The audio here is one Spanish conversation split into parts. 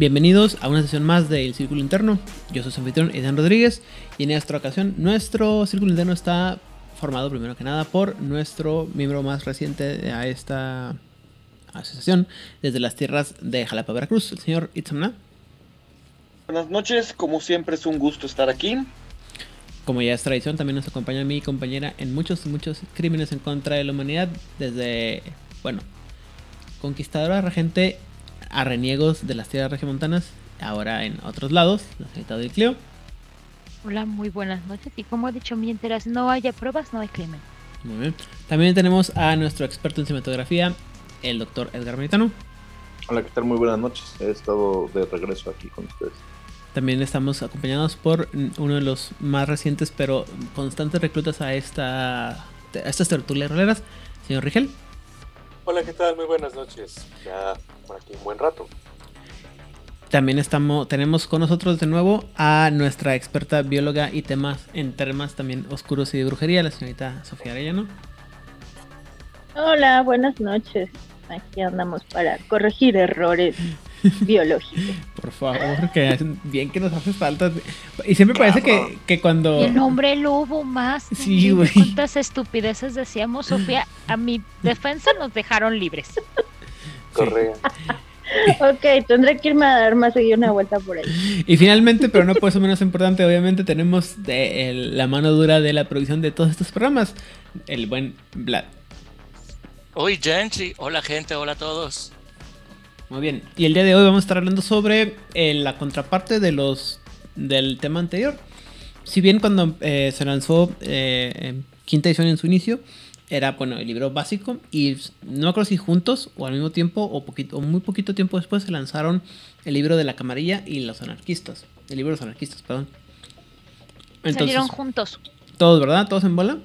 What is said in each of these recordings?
Bienvenidos a una sesión más del Círculo Interno. Yo soy su anfitrión, Edán Rodríguez, y en esta ocasión nuestro Círculo Interno está formado primero que nada por nuestro miembro más reciente a esta asociación desde las tierras de Jalapa, Veracruz, el señor Itzamna. Buenas noches, como siempre es un gusto estar aquí. Como ya es tradición, también nos acompaña mi compañera en muchos, muchos crímenes en contra de la humanidad, desde, bueno, conquistadora regente a reniegos de las tierras regiomontanas, ahora en otros lados, la señorita del Cleo. Hola, muy buenas noches. Y como ha dicho mientras no haya pruebas, no hay crimen. Muy bien. También tenemos a nuestro experto en cinematografía, el doctor Edgar Meritano. Hola, ¿qué tal? Muy buenas noches. He estado de regreso aquí con ustedes. También estamos acompañados por uno de los más recientes pero constantes reclutas a esta a estas tertulias roleras, señor Rigel. Hola, ¿qué tal? Muy buenas noches. Ya por aquí un buen rato. También estamos, tenemos con nosotros de nuevo a nuestra experta bióloga y temas en temas también oscuros y de brujería, la señorita Sofía Arellano. Hola, buenas noches. Aquí andamos para corregir errores biológicos. Por favor, que bien que nos hace falta. Y siempre parece que, que cuando. El hombre lobo más. Sí, güey. ¿Cuántas estupideces decíamos, Sofía? A mi defensa nos dejaron libres. Correa. ok, tendré que irme a dar más seguir una vuelta por ahí. Y finalmente, pero no por eso menos importante, obviamente tenemos de, el- la mano dura de la producción de todos estos programas, el buen Vlad. Hoy Gentry, hola gente, hola a todos. Muy bien. Y el día de hoy vamos a estar hablando sobre eh, la contraparte de los del tema anterior. Si bien cuando eh, se lanzó eh, en quinta edición en su inicio, era bueno el libro básico y no me acuerdo si juntos o al mismo tiempo o poquito o muy poquito tiempo después se lanzaron el libro de la camarilla y los anarquistas. El libro de los anarquistas, perdón. Salieron juntos. todos, ¿verdad? Todos en bola.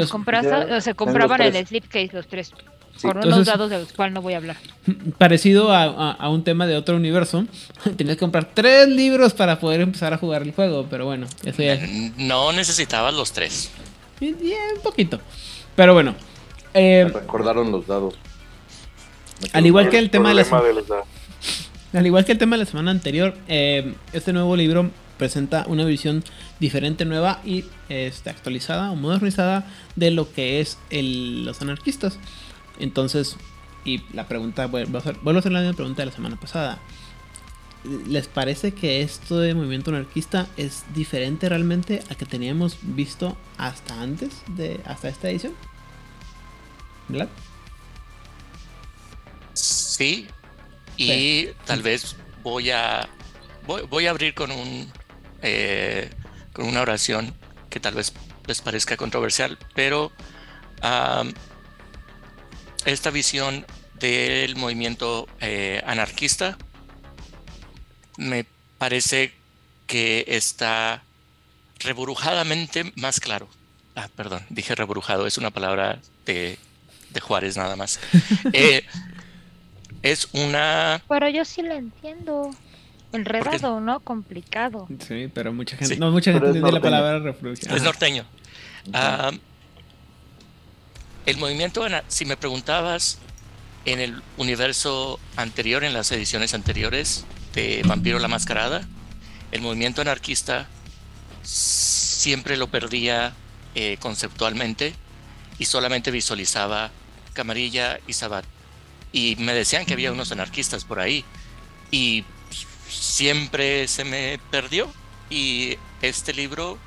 Los compras, ya, o se compraban los en tres. el slipcase los tres. Sí, por unos dados de los cuales no voy a hablar. Parecido a, a- a un tema de otro universo, tenías que comprar tres libros para poder empezar a jugar el juego, pero bueno, eso ya es No necesitabas los tres. y- y un poquito. Pero bueno, eh, Me recordaron los dados. Al igual que el El tema de la problema de los dados. al igual que el tema de la semana anterior, eh, este nuevo libro presenta una visión diferente, nueva y este, actualizada o modernizada de lo que es el- los anarquistas. Entonces, y la pregunta, vuelvo a hacer, vuelvo a hacer la misma pregunta de la semana pasada. ¿Les parece que esto de movimiento anarquista es diferente realmente a que teníamos visto hasta antes de hasta esta edición? ¿Vlad? Sí. Y tal vez voy a voy, voy a abrir con un eh, con una oración que tal vez les parezca controversial, pero esta visión del movimiento eh, anarquista me parece que está reburujadamente más claro. Ah, perdón, dije reburujado, es una palabra de, de Juárez nada más. Eh, es una... Pero yo sí lo entiendo. Enredado, ¿no? Complicado. Sí, pero mucha gente, Sí. no mucha gente entiende la palabra reproducción. Es norteño. Ah, el movimiento, si me preguntabas en el universo anterior, en las ediciones anteriores de Vampiro la Mascarada, el movimiento anarquista siempre lo perdía eh, conceptualmente y solamente visualizaba Camarilla y Sabat. Y me decían que había unos anarquistas por ahí y siempre se me perdió. Y este libro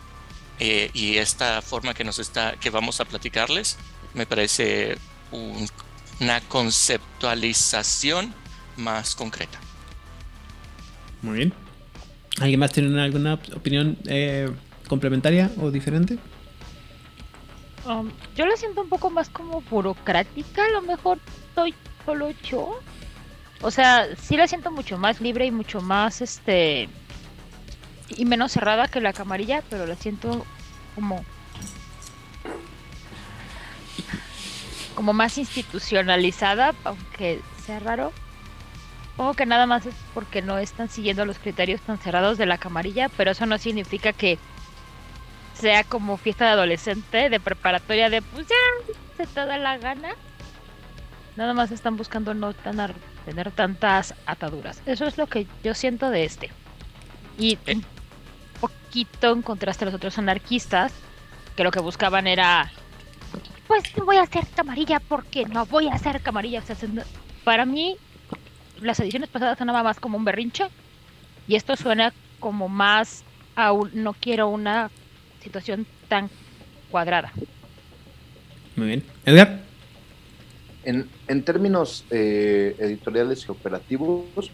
eh, y esta forma que nos está que vamos a platicarles me parece un- una conceptualización más concreta. Muy bien. ¿Alguien más tiene alguna op- opinión eh, complementaria o diferente? Um, yo la siento un poco más como burocrática, a lo mejor soy solo yo. O sea, sí la siento mucho más libre y mucho más, este, y menos cerrada que la camarilla, pero la siento como, como más institucionalizada, aunque sea raro. Supongo que nada más es porque no están siguiendo los criterios tan cerrados de la camarilla, pero eso no significa que sea como fiesta de adolescente, de preparatoria, de pues ya se te da la gana. Nada más están buscando no tener, tener tantas ataduras. Eso es lo que yo siento de este. Y Eh. un poquito en contraste a los otros anarquistas, que lo que buscaban era, pues no voy a hacer camarilla porque no voy a hacer camarilla. O sea, se- para mí, las ediciones pasadas sonaban más como un berrinche y esto suena como más a un, no quiero una situación tan cuadrada. Muy bien. Edgar. En, en términos eh, editoriales y operativos,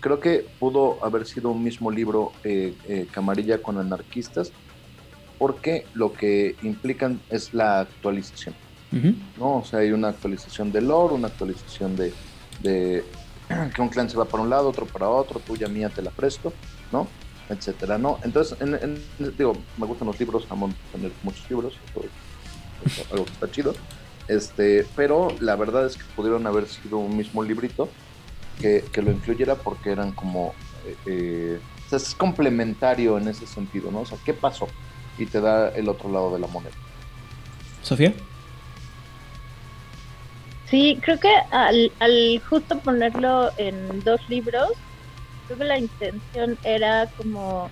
creo que pudo haber sido un mismo libro eh, eh, Camarilla con anarquistas, porque lo que implican es la actualización. ¿no? O sea, hay una actualización de lore, una actualización de, de que un clan se va para un lado, otro para otro, tuya mía te la presto, ¿no? Etcétera, ¿no? Entonces, en- en- digo, me gustan los libros, amo tener muchos libros, algo que está chido. Este, pero la verdad es que pudieron haber sido un mismo librito que, que lo incluyera porque eran como, eh, eh, o sea, es complementario en ese sentido, ¿no? O sea, ¿qué pasó? Y te da el otro lado de la moneda. Sofía. Sí, creo que al, al justo ponerlo en dos libros, creo que la intención era como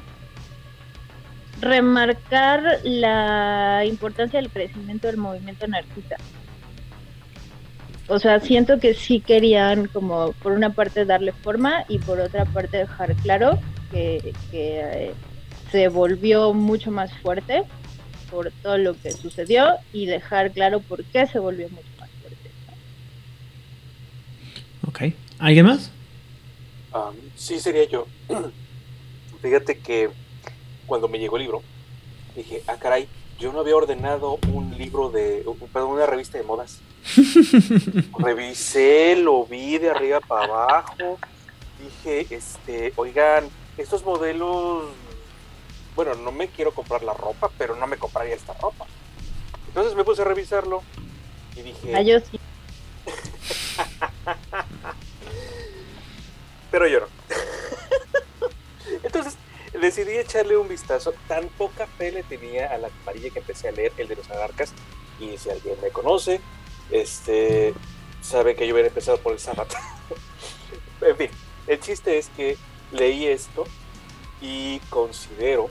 remarcar la importancia del crecimiento del movimiento anarquista. O sea, siento que sí querían como por una parte darle forma y por otra parte dejar claro que, que, eh, se volvió mucho más fuerte por todo lo que sucedió y dejar claro por qué se volvió mucho más fuerte. Ok. ¿Alguien más? Um, sí, sería yo. Fíjate que cuando me llegó el libro, dije, ah, caray, yo no había ordenado un libro de, perdón, una revista de modas. Revisé, lo vi de arriba para abajo. Dije, este, oigan, estos modelos, bueno, no me quiero comprar la ropa, pero no me compraría esta ropa. Entonces me puse a revisarlo y dije, Ah, yo sí. pero yo no. Entonces decidí echarle un vistazo. Tan poca fe le tenía a la camarilla que empecé a leer el de los anarcas. Y si alguien me conoce, este sabe que yo hubiera empezado por el Sabbat. en fin, el chiste es que leí esto y considero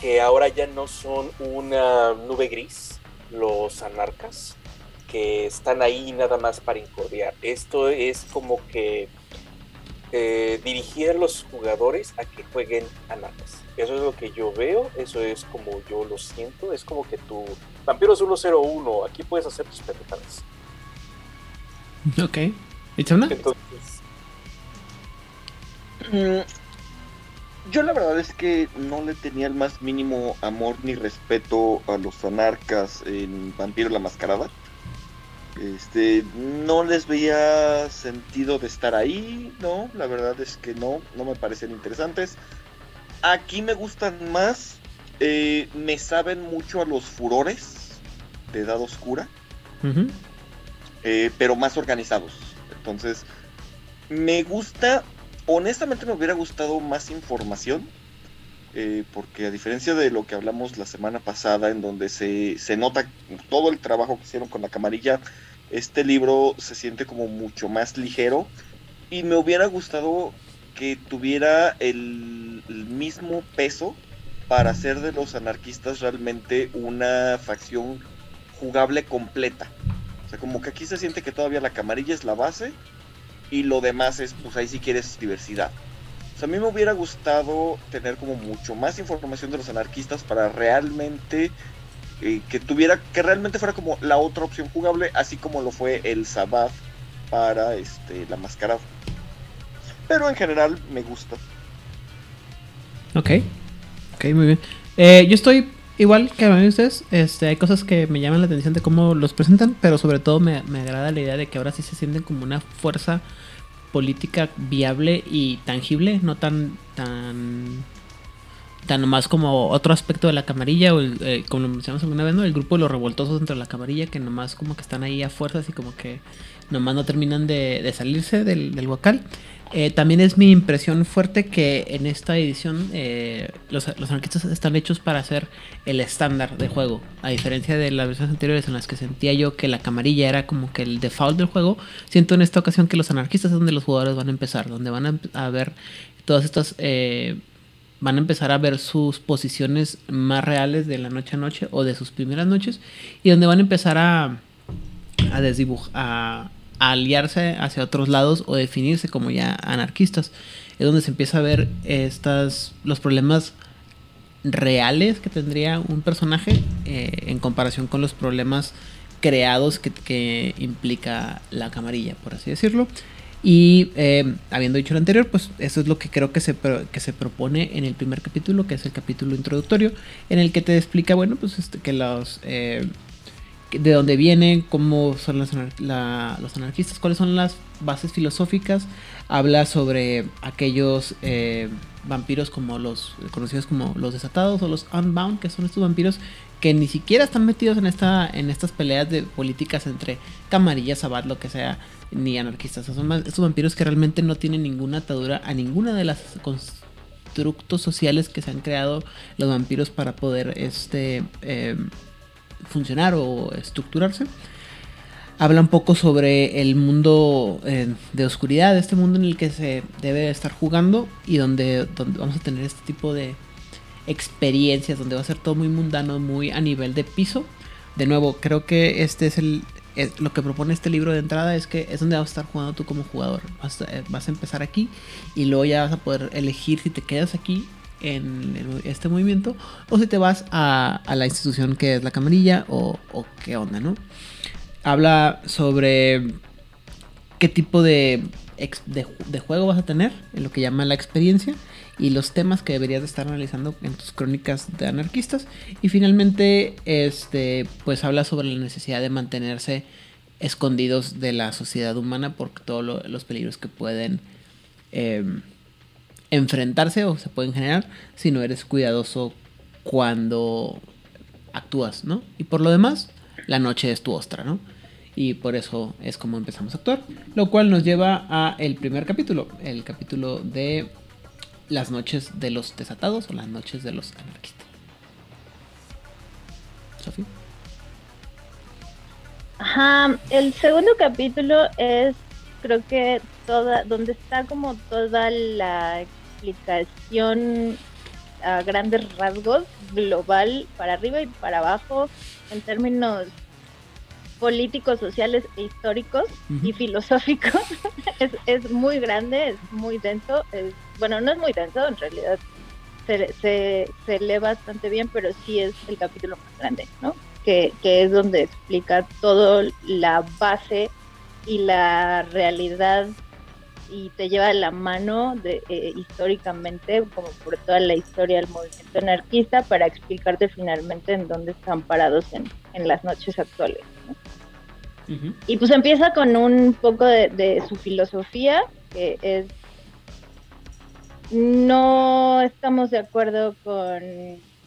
que ahora ya no son una nube gris los anarcas que están ahí nada más para incordiar. Esto es como que eh, dirigir a los jugadores a que jueguen anarcas. Eso es lo que yo veo, eso es como yo lo siento, es como que tu Vampiros 101, aquí puedes hacer tus pendejadas. Ok. ¿Itzamna? Entonces, Mm, Yo la verdad es que no le tenía el más mínimo amor ni respeto a los anarcas en Vampiro la Mascarada. Este, no les veía sentido de estar ahí, no, la verdad es que no, no me parecen interesantes. Aquí me gustan más, eh, me saben mucho a los furores de Edad Oscura. Eh, pero más organizados. Entonces, me gusta, honestamente me hubiera gustado más información, eh, porque a diferencia de lo que hablamos la semana pasada, en donde se, se nota todo el trabajo que hicieron con la camarilla, este libro se siente como mucho más ligero y me hubiera gustado que tuviera el, mismo peso para hacer de los anarquistas realmente una facción jugable completa. O sea, como que aquí se siente que todavía la camarilla es la base y lo demás es, pues ahí si quieres diversidad. O sea, a mí me hubiera gustado tener como mucho más información de los anarquistas para realmente eh, que tuviera, que realmente fuera como la otra opción jugable, así como lo fue el Sabbath para este, la mascarada. Pero en general me gusta. Ok. Ok, muy bien. Eh, yo estoy igual que a mí ustedes. Este, hay cosas que me llaman la atención de cómo los presentan, pero sobre todo me, me agrada la idea de que ahora sí se sienten como una fuerza política viable y tangible, no tan tan tan nomás como otro aspecto de la camarilla o el, eh, como lo mencionamos alguna vez, ¿no? El grupo de los revoltosos dentro de la camarilla que nomás como que están ahí a fuerzas y como que nomás no terminan de, salirse del, del. Eh, también es mi impresión fuerte que en esta edición eh, los, anarquistas están hechos para ser el estándar de juego. A diferencia de las versiones anteriores en las que sentía yo que la camarilla era como que el default del juego, siento en esta ocasión que los anarquistas es donde los jugadores van a empezar, donde van a, a ver todas estas... van a empezar a ver sus posiciones más reales de la noche a noche o de sus primeras noches y donde van a empezar a, a desdibujar, a, aliarse hacia otros lados o definirse como ya anarquistas. Es donde se empieza a ver estas los problemas reales que tendría un personaje eh, en comparación con los problemas creados que, que implica la camarilla, por así decirlo. Y eh, habiendo dicho lo anterior, pues eso es lo que creo que se, que se propone en el primer capítulo, que es el capítulo introductorio, en el que te explica, bueno, pues este, que los... eh, de dónde vienen, cómo son las los anarquistas, cuáles son las bases filosóficas. Habla sobre aquellos eh, vampiros como los conocidos como los desatados o los unbound, que son estos vampiros que ni siquiera están metidos en esta en estas peleas de políticas entre camarillas, sabat, lo que sea, ni anarquistas. Son estos vampiros que realmente no tienen ninguna atadura a ninguna de las constructos sociales que se han creado los vampiros para poder este em, funcionar o estructurarse. Habla un poco sobre el mundo eh, de oscuridad, este mundo en el que se debe estar jugando y donde, donde vamos a tener este tipo de experiencias, donde va a ser todo muy mundano, muy a nivel de piso. De nuevo, creo que este es el es- lo que propone este libro de entrada es que es donde vas a estar jugando tú como jugador. Vas a, eh, empezar aquí y luego ya vas a poder elegir si te quedas aquí en este movimiento o si te vas a, a la institución que es la camarilla o, o qué onda, ¿no? Habla sobre qué tipo de, de, de juego vas a tener, en lo que llama la experiencia, y los temas que deberías de estar analizando en tus crónicas de anarquistas. Y finalmente, este, pues habla sobre la necesidad de mantenerse escondidos de la sociedad humana por todos lo- los peligros que pueden em, enfrentarse o se pueden generar si no eres cuidadoso cuando actúas, ¿no? Y por lo demás, la noche es tu ostra, ¿no? Y por eso es como empezamos a actuar. Lo cual nos lleva a el primer capítulo, el capítulo de las noches de los desatados o las noches de los anarquistas. Sofía. Ajá, el segundo capítulo es, creo que toda, donde está como toda la explicación a grandes rasgos, global, para arriba y para abajo, en términos políticos, sociales e históricos y filosóficos. es, es muy grande, es muy denso. Es, bueno, no es muy denso, en realidad se, se, se lee bastante bien, pero sí es el capítulo más grande, ¿no? Que, que es donde explica todo la base y la realidad y te lleva de la mano de, eh, históricamente, como por toda la historia del movimiento anarquista, para explicarte finalmente en dónde están parados en, en las noches actuales. ¿no? Y pues empieza con un poco de, de su filosofía, que es no estamos de acuerdo con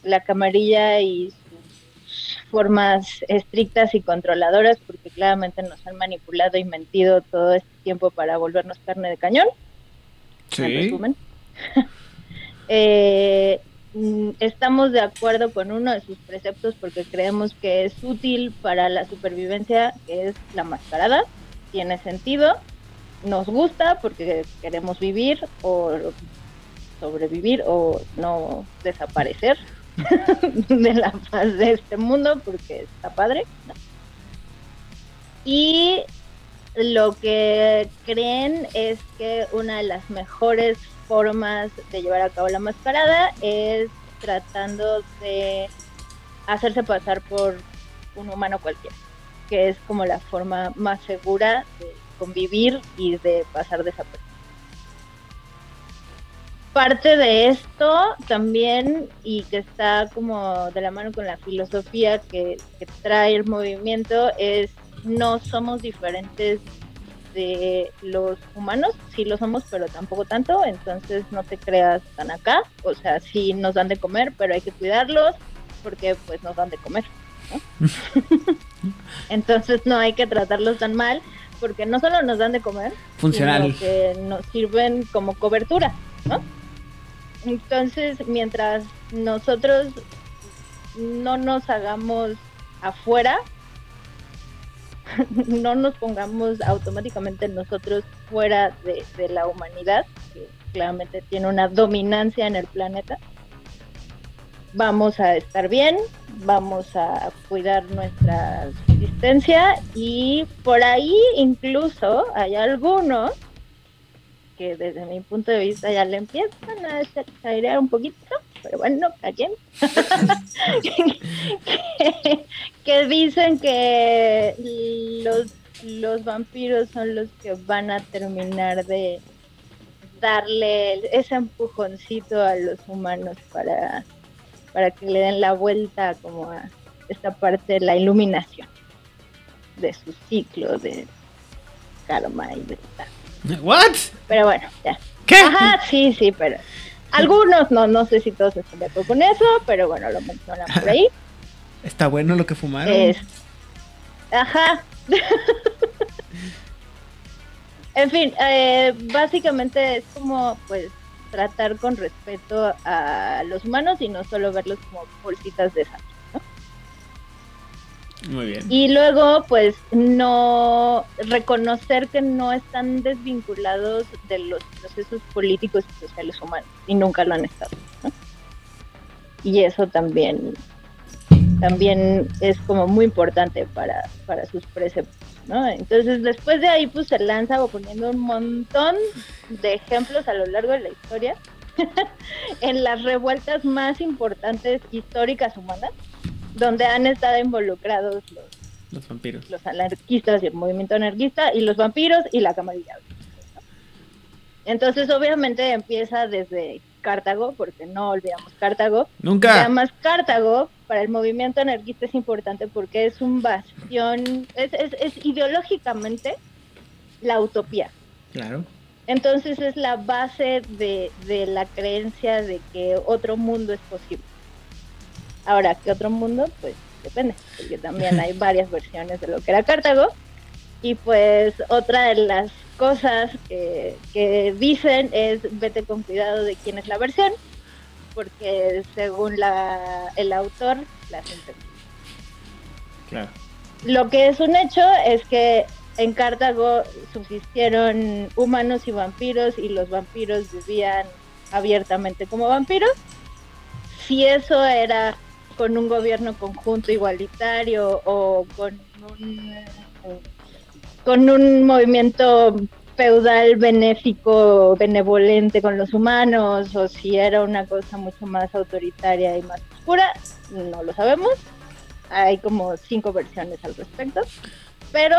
la camarilla y sus formas estrictas y controladoras, porque claramente nos han manipulado y mentido todo este tiempo para volvernos carne de cañón. En resumen. Eh, mm, estamos de acuerdo con uno de sus preceptos porque creemos que es útil para la supervivencia, que es la mascarada. Tiene sentido. Nos gusta porque queremos vivir o sobrevivir o no desaparecer de la faz de este mundo porque está padre. Y lo que creen es que una de las mejores formas de llevar a cabo la mascarada es tratando de hacerse pasar por un humano cualquiera, que es como la forma más segura de convivir y de pasar desapercibido. Parte de esto también, y que está como de la mano con la filosofía que, que trae el movimiento, es no somos diferentes de los humanos, sí lo somos, pero tampoco tanto, entonces no te creas tan acá, o sea, sí nos dan de comer, pero hay que cuidarlos porque pues nos dan de comer, ¿no? entonces no hay que tratarlos tan mal, porque no solo nos dan de comer, Funcional. sino que nos sirven como cobertura, ¿no? Entonces, mientras nosotros no nos hagamos afuera, no nos pongamos automáticamente nosotros fuera de, la humanidad, que claramente tiene una dominancia en el planeta, vamos a estar bien, vamos a cuidar nuestra subsistencia y por ahí incluso hay algunos que desde mi punto de vista ya le empiezan a airear un poquito, pero bueno, ¿a quién? que, que dicen que los, los vampiros son los que van a terminar de darle ese empujoncito a los humanos para, para que le den la vuelta como a esta parte de la iluminación de su ciclo de karma y de tal. ¿What? Pero bueno, ya. ¿Qué? Ajá, sí, sí, pero algunos no, no sé si todos están de acuerdo con eso, pero bueno, lo mencionan por ahí. Está bueno lo que fumaron. Es... Ajá. en fin, eh, básicamente es como, pues, tratar con respeto a los humanos y no solo verlos como bolsitas de sangre. Muy bien. Y luego, pues, no reconocer que no están desvinculados de los procesos políticos y sociales humanos y nunca lo han estado. ¿no? Y eso también, también es como muy importante para, para sus preceptos. ¿no? Entonces, después de ahí, pues se lanza poniendo un montón de ejemplos a lo largo de la historia en las revueltas más importantes históricas humanas donde han estado involucrados los, Los vampiros. los anarquistas y el movimiento anarquista y los vampiros y la camarilla. ¿no? Entonces obviamente empieza desde Cartago, porque no olvidamos Cartago. Y Nunca. además Cartago para el movimiento anarquista es importante porque es un bastión, es, es, es ideológicamente la utopía. Claro. Entonces es la base de, de la creencia de que otro mundo es posible. Ahora, ¿qué otro mundo? Pues depende, porque también hay varias versiones de lo que era Cartago. Y pues otra de las cosas que, que dicen es vete con cuidado de quién es la versión, porque según la, el autor, la gente Claro. lo que es un hecho es que en Cartago subsistieron humanos y vampiros y los vampiros vivían abiertamente como vampiros. Si eso era con un gobierno conjunto igualitario o con un, con un movimiento feudal benéfico, benevolente con los humanos, o si era una cosa mucho más autoritaria y más oscura, no lo sabemos. Hay como cinco versiones al respecto, pero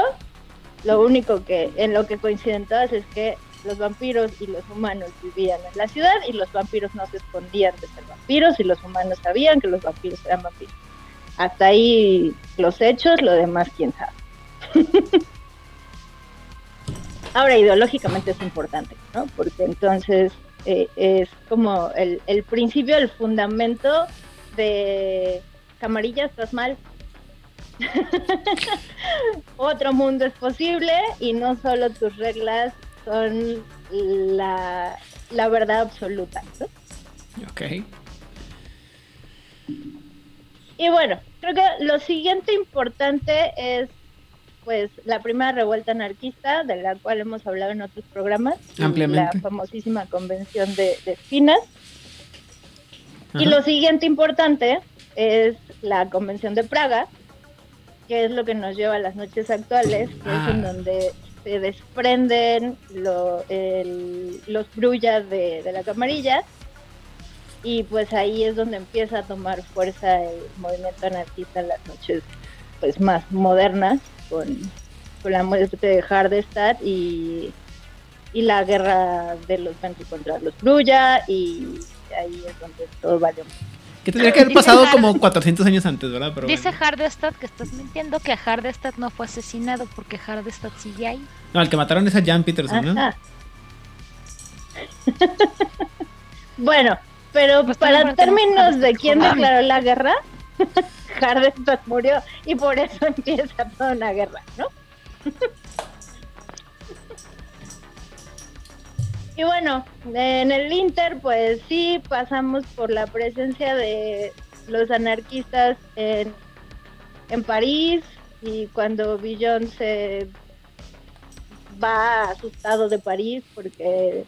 lo único que en lo que coinciden todas es que los vampiros y los humanos vivían en la ciudad y los vampiros no se escondían de ser vampiros y los humanos sabían que los vampiros eran vampiros. Hasta ahí los hechos, lo demás quién sabe. Ahora, ideológicamente es importante, ¿no? Porque entonces eh, es como el, el principio, el fundamento de Camarilla, estás mal. Otro mundo es posible y no solo tus reglas son la, la verdad absoluta. ¿no? Ok. Y bueno, creo que lo siguiente importante es pues la primera revuelta anarquista, de la cual hemos hablado en otros programas, Ampliamente. la famosísima convención de, de Espinas. Y lo siguiente importante es la Convención de Praga, que es lo que nos lleva a las noches actuales, que Ah. es en donde se desprenden lo- el- los brullas de, la camarilla y pues ahí es donde empieza a tomar fuerza el movimiento anarquista en las noches pues más modernas con, la muerte de Hardestadt y, y la guerra de los Ventri contra los Brulla y ahí es donde todo vale Que tendría que haber pasado como 400 años antes, ¿verdad? Pero Dice bueno. Hardestad que estás mintiendo que Hardestad no fue asesinado porque Hardestad sigue ahí. No, el que mataron es a Jan Peterson, ¿no? Ajá. bueno, pero Pues para términos de quién declaró la guerra, Hardestadt murió y por eso empieza toda una guerra, ¿no? Y bueno, en el Inter, pues sí, pasamos por la presencia de los anarquistas en, en París y cuando Villon se va asustado de París porque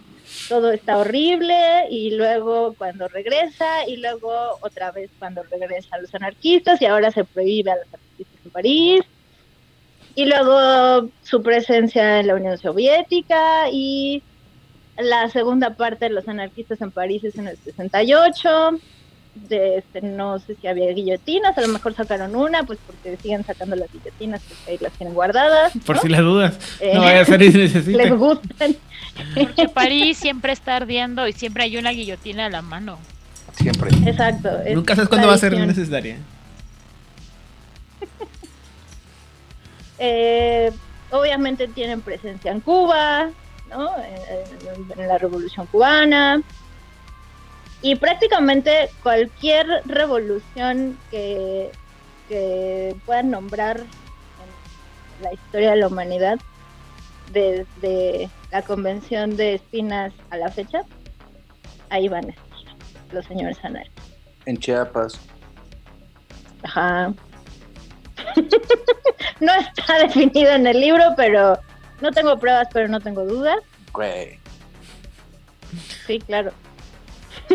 todo está horrible y luego cuando regresa y luego otra vez cuando regresa a los anarquistas y ahora se prohíbe a los anarquistas en París. Y luego su presencia en la Unión Soviética y la segunda parte de los anarquistas en París es en el 68 de este, no sé si había guillotinas, a lo mejor sacaron una, pues porque siguen sacando las guillotinas, porque ahí las tienen guardadas. Por si las dudas. Eh, No vaya a ser. Les gustan. Porque París siempre está ardiendo y siempre hay una guillotina a la mano. Siempre. Exacto. Nunca sabes cuándo va a ser necesaria. Eh, obviamente tienen presencia en Cuba, ¿no? En, la Revolución Cubana. Y prácticamente cualquier revolución que, que puedan nombrar en la historia de la humanidad, desde la Convención de Espinas a la fecha, ahí van a estar los señores anarquistas. En Chiapas. Ajá. no está definido en el libro, pero no tengo pruebas, pero no tengo dudas. Güey. Sí, claro.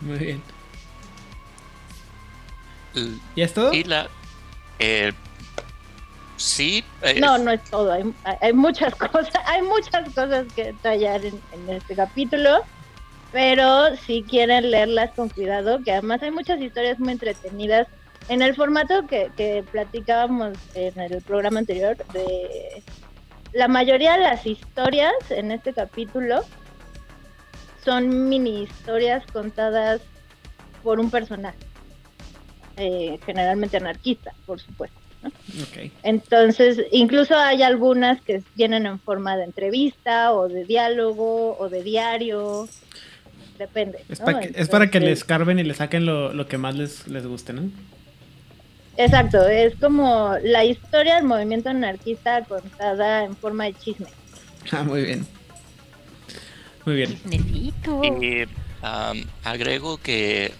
Muy bien. ¿Ya es todo? Y la. eh, sí. eh, No, no es todo. Hay, hay muchas cosas, hay muchas cosas que detallar en, en este capítulo. Pero si quieren leerlas con cuidado, que además hay muchas historias muy entretenidas. En el formato que, que platicábamos en el programa anterior, de la mayoría de las historias en este capítulo son mini historias contadas por un personaje, eh, generalmente anarquista, por supuesto. Entonces, incluso hay algunas que vienen en forma de entrevista o de diálogo o de diario. Depende. Es, ¿no? pa' que- es para que les carben y le saquen lo, lo que más les, les guste, ¿no? Exacto, es como la historia del movimiento anarquista contada en forma de chisme. Ah, muy bien. Muy bien. Necesito. Y am, agrego que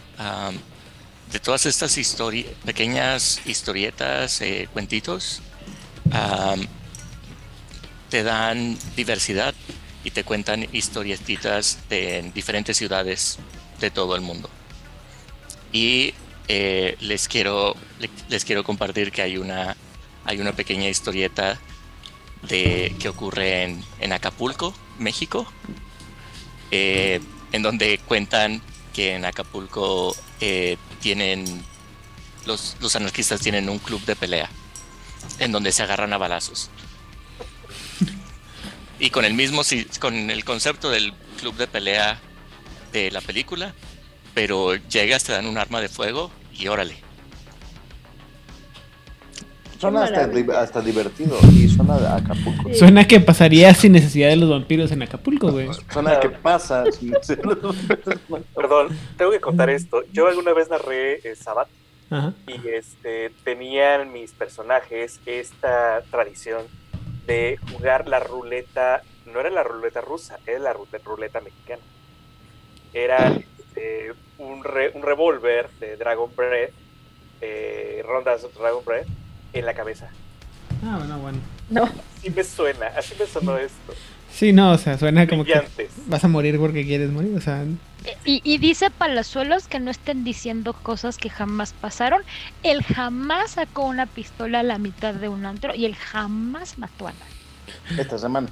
de todas estas histori- pequeñas historietas, eh, cuentitos, am, te dan diversidad y te cuentan historietitas de en diferentes ciudades de todo el mundo. Y eh, les quiero le- les quiero compartir que hay una hay una pequeña historieta de que ocurre en, Acapulco, México, eh, en donde cuentan que en Acapulco eh, tienen los, los anarquistas tienen un club de pelea en donde se agarran a balazos. Y con el mismo con el concepto del club de pelea de la película, pero llegas, te dan un arma de fuego y órale. Suena hasta, hasta divertido y suena de Acapulco. Sí. Suena que pasaría sin necesidad de los vampiros en Acapulco, güey. Suena que pasa. sin Perdón, tengo que contar esto. Yo alguna vez narré eh, Sabbath Ajá. y este tenían mis personajes esta tradición de jugar la ruleta, no era la ruleta rusa, era la ru- ruleta mexicana. Era eh, un, re- un revólver de Dragon Breath, eh, rondas Dragon Breath, en la cabeza. Ah, bueno, bueno. No, Así me suena, así me sonó esto. Sí, no, o sea, suena como que vas a morir porque quieres morir, o sea, Y, y dice Palazuelos que no estén diciendo cosas que jamás pasaron. Él jamás sacó una pistola a la mitad de un antro y él jamás mató a nadie. Esta semana.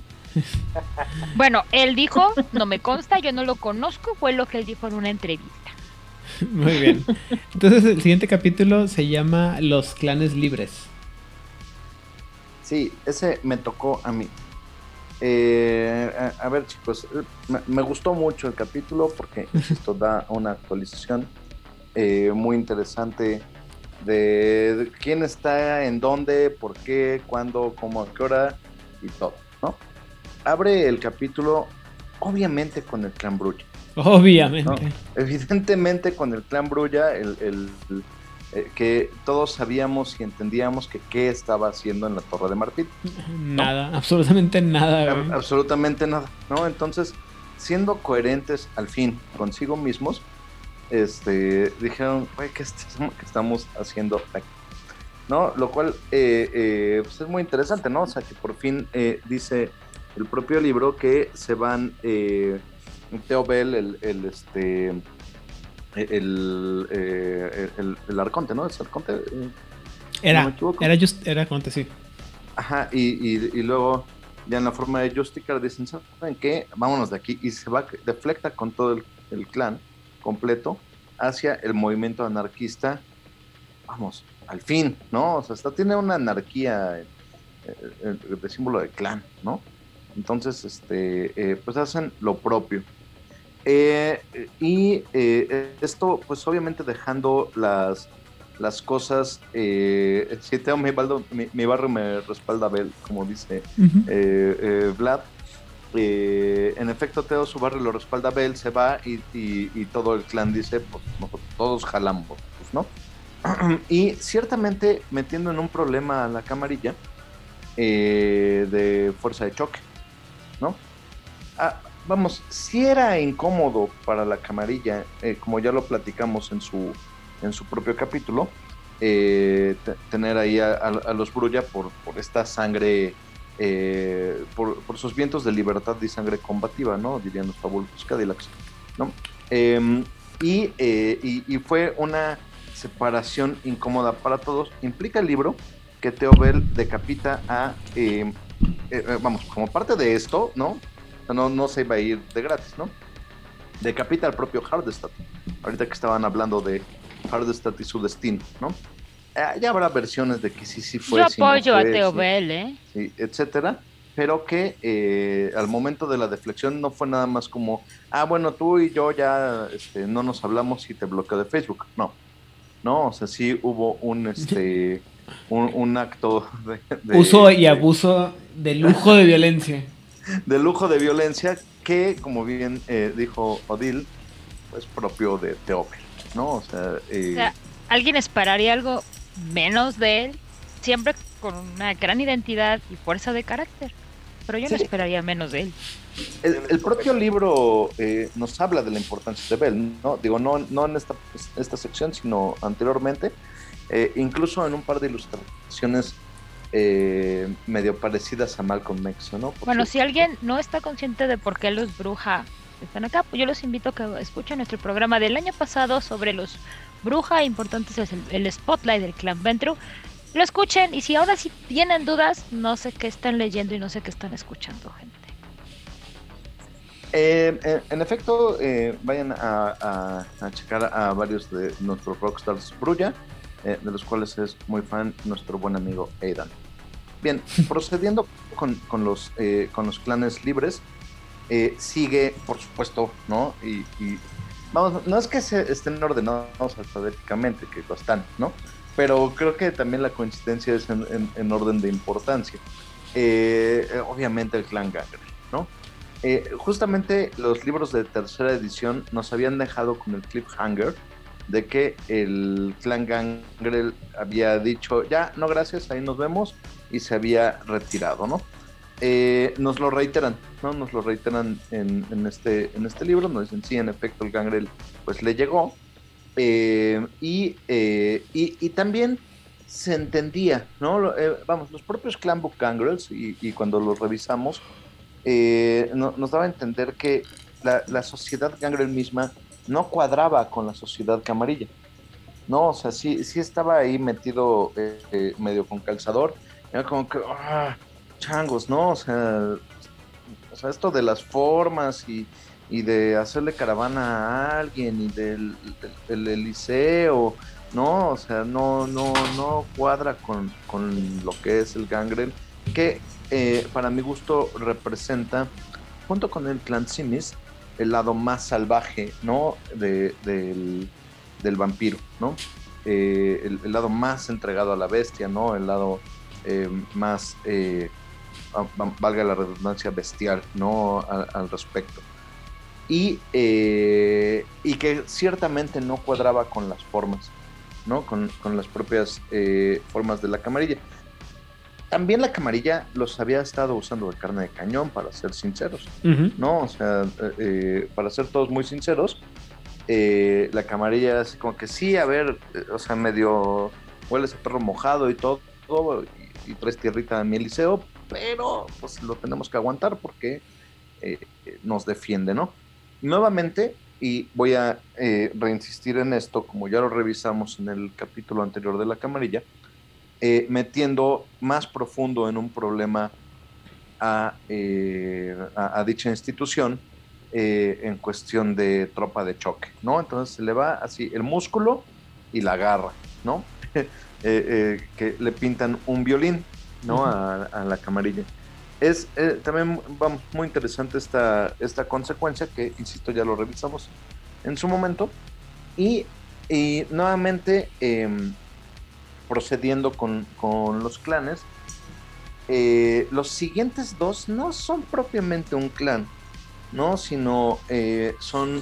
Bueno, él dijo, no me consta, yo no lo conozco, fue lo que él dijo en una entrevista. muy bien. Entonces el siguiente capítulo se llama Los clanes libres. Sí, ese me tocó a mí. Eh, a, a ver, chicos, me, me gustó mucho el capítulo porque, insisto, da una actualización eh, muy interesante de, de quién está en dónde, por qué, cuándo, cómo, a qué hora y todo, ¿no? Abre el capítulo, obviamente, con el clan Brulla. Obviamente. Evidentemente, con el clan Brulla, el, el- eh, que todos sabíamos y entendíamos que qué estaba haciendo en la Torre de Marfil. Nada, absolutamente nada. Absolutamente nada, ¿no? Entonces, siendo coherentes al fin consigo mismos, este, dijeron, güey, ¿qué, est- qué estamos haciendo aquí? ¿No? Lo cual eh, eh, pues es muy interesante, ¿no? O sea, que por fin eh, dice el propio libro que se van Theo Bell, el, el, este, el, eh, el, el arconte, ¿no? ¿Es arconte? Era, no era just, era como te sí. Ajá, y, y, y luego ya en la forma de Justicar dicen, ¿saben qué? Vámonos de aquí. Y se va, deflecta con todo el, el clan completo hacia el movimiento anarquista. Vamos, al fin, ¿no? O sea, hasta tiene una anarquía eh, eh, de símbolo de clan, ¿no? Entonces, este, eh, pues hacen lo propio. Eh, y eh, esto, pues obviamente dejando las, las cosas, eh, si Teo mi, baldo- mi, mi barrio me respalda Bel, como dice Ujú. eh, eh, Vlad. Eh, en efecto, Teo su barrio lo respalda Bel, se va y, y- y todo el clan dice, pues nosotros todos jalamos, pues, ¿no? y ciertamente metiendo en un problema a la camarilla de fuerza de choque, ¿no? Ah, vamos, si era incómodo para la camarilla, eh, como ya lo platicamos en su, en su propio capítulo, eh, te- tener ahí a, los Brulla por, por esta sangre, eh, por, por sus vientos de libertad y sangre combativa, ¿no? Dirían los fabulosos Cadillacs, ¿no? Em, y, y- fue una separación incómoda para todos. Implica el libro que Theo Bell decapita a, vamos, como parte de esto, ¿no? No, no se iba a ir de gratis, ¿no? Decapita al propio Hardestadt. Ahorita que estaban hablando de Hardestadt y su destino, ¿no? Eh, ya habrá versiones de que sí, sí fue. Yo sí no apoyo a Teo sí- Bell, ¿eh? sí, etcétera, pero que eh, al momento de la deflexión no fue nada más como, ah, bueno, tú y yo ya este, no nos hablamos y te bloqueo de Facebook. No, no, o sea, sí hubo un, este, un, un acto de, de- Uso y de- abuso de lujo de violencia. De lujo de violencia que, como bien eh, dijo Odil, pues propio de Teófilo, ¿no? O sea, eh, O sea, ¿alguien esperaría algo menos de él? Siempre con una gran identidad y fuerza de carácter. Pero yo no Sí. esperaría menos de él. El, el propio libro eh, nos habla de la importancia de Bell, ¿no? Digo, no, no en esta, esta sección, sino anteriormente, eh, incluso en un par de ilustraciones eh, medio parecidas a Malcolm X, ¿no? Por Bueno, si alguien no está consciente de por qué los bruja están acá, pues yo los invito a que escuchen nuestro programa del año pasado sobre los bruja importantes, es el, el spotlight del clan Ventru. Lo escuchen y si ahora sí tienen dudas, no sé qué están leyendo y no sé qué están escuchando, gente. Eh, eh, en efecto, eh, vayan a, a- a checar a varios de nuestros rockstars Brulla, eh, de los cuales es muy fan nuestro buen amigo Aidan. Bien, procediendo con, con los, eh, con los clanes libres, eh, sigue, por supuesto, ¿no? Y, vamos, no es que se estén ordenados alfabéticamente, que lo están, ¿no? Pero creo que también la coincidencia es en, en- en orden de importancia. Eh, obviamente el clan Gangrel, ¿no? Justamente los libros de tercera edición nos habían dejado con el cliffhanger de que el clan Gangrel había dicho, ya, no gracias, ahí nos vemos, y se había retirado, ¿no? Eh, nos lo reiteran, ¿no? Nos lo reiteran en, este, en este libro, nos dicen, sí, en efecto, el Gangrel pues le llegó, eh, y, eh, y, y también se entendía, ¿no? Vamos, los propios Clan Book Gangrels, y, cuando los revisamos, no- nos daba a entender que la, la sociedad Gangrel misma no cuadraba con la sociedad camarilla. No, o sea, sí, sí estaba ahí metido eh, eh, medio con calzador. Era como que, ah, changos, ¿no? O sea, o sea, esto de las formas y, y de hacerle caravana a alguien y del, Eliseo, ¿no? O sea, no, no, no cuadra con, con lo que es el Gangrel, que eh, para mi gusto representa, junto con el clan Simis, el lado más salvaje, ¿no? De, del, del vampiro, ¿no? Eh, el, lado más entregado a la bestia, ¿no? El lado eh, más, eh, va- valga la redundancia, bestial, ¿no? Al, al respecto. Y, y que ciertamente no cuadraba con las formas. ¿no? Con, con las propias formas de la camarilla. También la camarilla los había estado usando de carne de cañón, para ser sinceros, Ujú. ¿no? O sea, eh, eh, para ser todos muy sinceros, eh, la camarilla es como que sí, a ver, eh, o sea, medio huele ese perro mojado y todo, y, y traes tierrita de mi liceo, pero pues lo tenemos que aguantar porque eh, eh, nos defiende, ¿no? Nuevamente, y voy a reinsistir en esto, como ya lo revisamos en el capítulo anterior de la camarilla, eh, metiendo más profundo en un problema a, eh, a- a dicha institución eh, en cuestión de tropa de choque, ¿no? Entonces se le va así el músculo y la garra, ¿no? Eh, eh, que le pintan un violín, ¿no? A, a la camarilla. Es eh, también, vamos, muy interesante esta, esta consecuencia que, insisto, ya lo revisamos en su momento. Y, y nuevamente, em, procediendo con, con los clanes, eh, los siguientes dos no son propiamente un clan, ¿no? Sino eh, son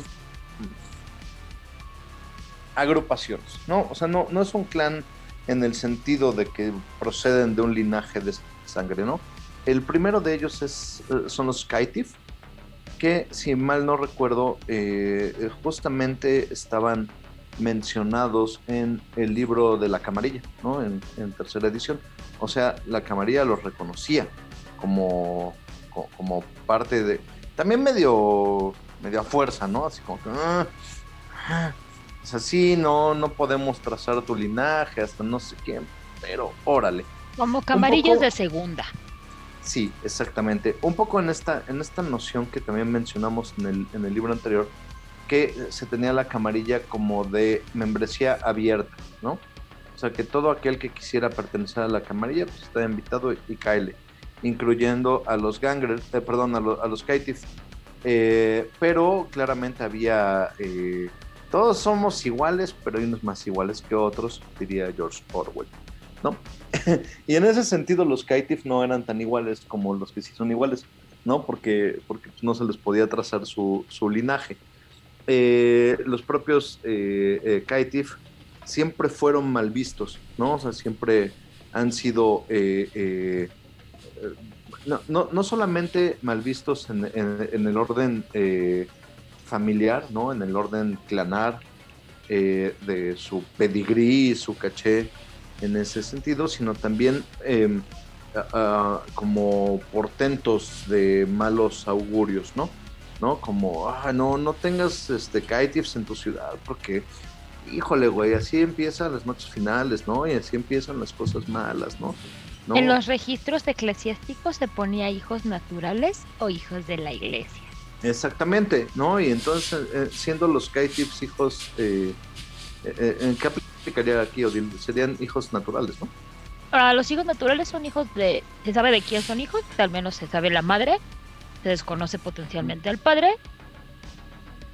agrupaciones, ¿no? O sea, no, no es un clan en el sentido de que proceden de un linaje de sangre, ¿no? El primero de ellos es, eh, son los Kaitif, que si mal no recuerdo, justamente estaban mencionados en el libro de la camarilla, ¿no? En, en tercera edición. O sea, la camarilla los reconocía como, co- como parte de... También medio, medio a fuerza, ¿no? Así como que... "Ah, ah". O sea, sí, no, no podemos trazar tu linaje hasta no sé quién, pero órale. Como camarillos poco- de segunda. Sí, exactamente. Un poco en esta, en esta noción que también mencionamos en el, en el libro anterior, que se tenía la camarilla como de membresía abierta, ¿no? O sea, que todo aquel que quisiera pertenecer a la camarilla, pues está invitado y, y cáele, incluyendo a los gangres, eh, perdón, a, lo- a los kaitif. Eh, pero claramente había, eh, todos somos iguales, pero hay unos más iguales que otros, diría George Orwell, ¿no? y en ese sentido los Kaitif no eran tan iguales como los que sí son iguales, ¿no? Porque, porque no se les podía trazar su, su linaje. Eh, los propios eh, eh, Kaitif siempre fueron mal vistos, ¿no? O sea, siempre han sido no, no, no solamente mal vistos en, el orden familiar, ¿no? En el orden clanar de su pedigrí, su caché, en ese sentido, sino también a- como portentos de malos augurios, ¿no? ¿No? Como, ah, no, no tengas este, kaitifs en tu ciudad, porque, híjole, güey, así empiezan las noches finales, ¿no? Y así empiezan las cosas malas, ¿no? ¿No? En los registros eclesiásticos se ponía hijos naturales o hijos de la iglesia. Exactamente, ¿no? Y entonces, eh, siendo los kaitifs hijos, eh, eh, ¿en qué aplicaría aquí? Serían hijos naturales, ¿no? Ahora, los hijos naturales son hijos de... Se sabe de quién son hijos, al menos se sabe la madre, se desconoce potencialmente al padre.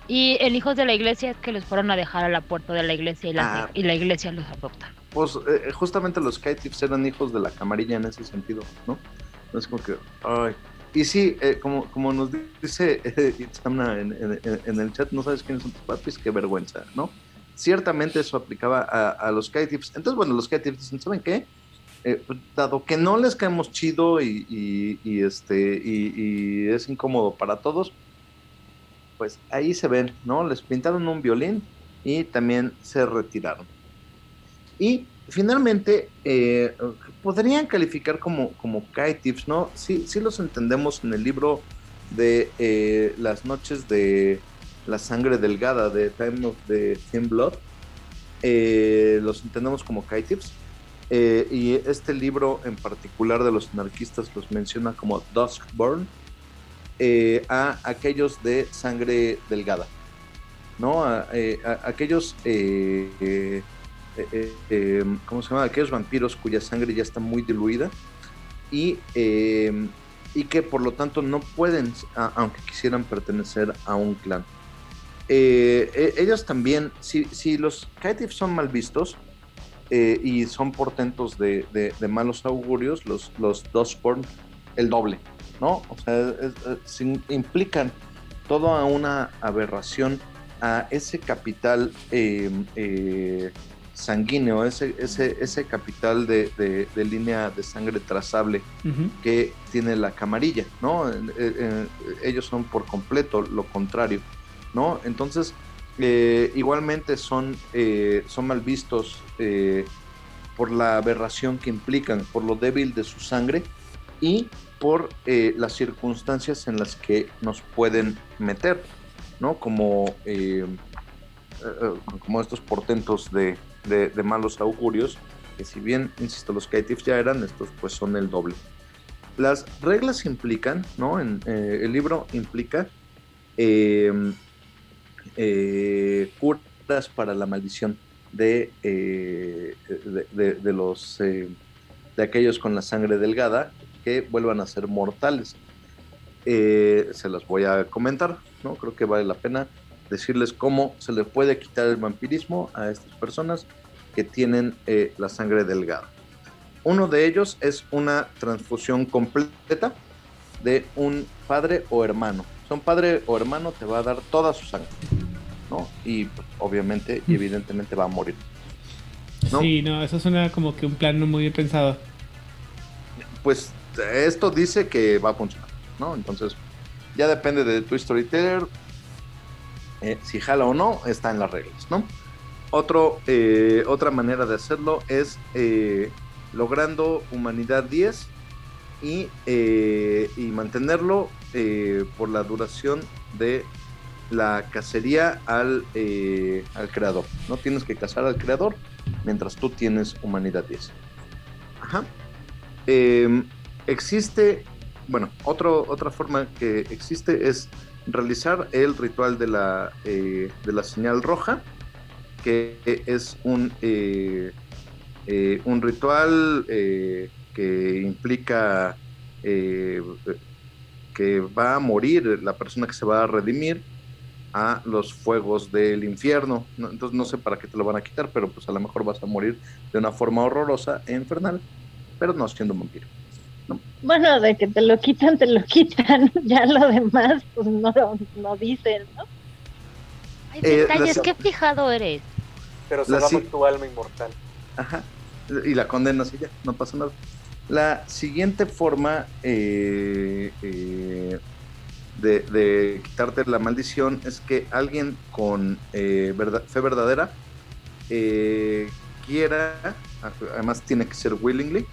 Y el hijos de la iglesia es que los fueron a dejar a la puerta de la iglesia y la, Ah. y la iglesia los adopta. Pues eh, justamente los kaitifs eran hijos de la camarilla en ese sentido, ¿no? Es como que, ay. Y sí, eh, como, como nos dice eh, Itzamna en, en- en- el chat, no sabes quiénes son tus papis, qué vergüenza, ¿no? Ciertamente eso aplicaba a, a los kaitifs. Entonces, bueno, los kaitifs dicen, ¿saben qué? Eh, pues, dado que no les caemos chido y, este, y, es incómodo para todos, pues ahí se ven, ¿no? Les pintaron un violín y también se retiraron. Y finalmente, eh, podrían calificar como, como kaitifs, ¿no? Sí, sí los entendemos en el libro de eh, Las noches de la sangre delgada, de Time of the Thin Blood. Los entendemos como kaitifs. Eh, y este libro en particular de los anarquistas los menciona como Duskborn eh, a aquellos de sangre delgada, ¿no? A, eh, aquellos, ¿cómo se llama? Aquellos vampiros cuya sangre ya está muy diluida y, eh, y que por lo tanto no pueden, aunque quisieran pertenecer a un clan. Ellos también, si, si los Kaitifs son mal vistos eh, y son portentos de, de- de malos augurios, los, los Dustborn, el doble, ¿no? O sea, es- es- implican toda una aberración a ese capital eh, eh, sanguíneo, ese, ese, ese capital de, de- de línea de sangre trazable que tiene la camarilla, ¿no? Eh, ellos son por completo lo contrario, ¿no? Entonces, eh, igualmente son, eh, son mal vistos eh, por la aberración que implican, por lo débil de su sangre y por eh, las circunstancias en las que nos pueden meter, ¿no? Como, como estos portentos de, de- malos augurios, que si bien, insisto, los Kaitifs ya eran, estos pues son el doble. Las reglas implican, ¿no? En, el libro implica eh, curas para la maldición de, eh, de, los eh, de aquellos con la sangre delgada que vuelvan a ser mortales. Eh, se las voy a comentar, ¿no? Creo que vale la pena decirles cómo se le puede quitar el vampirismo a estas personas que tienen la sangre delgada. Uno de ellos es una transfusión completa de un padre o hermano. Son padre o hermano te va a dar toda su sangre, ¿no? Y pues, obviamente y evidentemente va a morir. ¿no? Sí, no, eso suena como que un plan no muy bien pensado. Pues esto dice que va a funcionar, ¿no? Entonces ya depende de tu storyteller eh, si jala o no, está en las reglas, ¿no? Otro, eh, otra manera de hacerlo es eh, logrando humanidad 10 y, eh, y mantenerlo eh, por la duración de la cacería al, eh, al creador. No tienes que cazar al creador mientras tú tienes humanidad 10. Ajá. Eh, existe, bueno, otra forma que existe es realizar el ritual de la, eh, de la señal roja, que es un, eh, un ritual que implica que va a morir la persona que se va a redimir a los fuegos del infierno. No- Entonces no sé para qué te lo van a quitar, pero pues a lo mejor vas a morir de una forma horrorosa e infernal, pero no siendo un vampiro. Bueno, de que te lo quitan, te lo quitan. Ya lo demás, pues no, lo- no dicen, ¿no? Ay, Eh, detalles, las- qué fijado eres. Pero La salvamos tu alma inmortal. Ajá. Y la condenas y ya, no pasa nada. La siguiente forma eh, eh, de, de quitarte la maldición es que alguien con eh, verdad- fe verdadera eh, quiera, además tiene que ser willingly,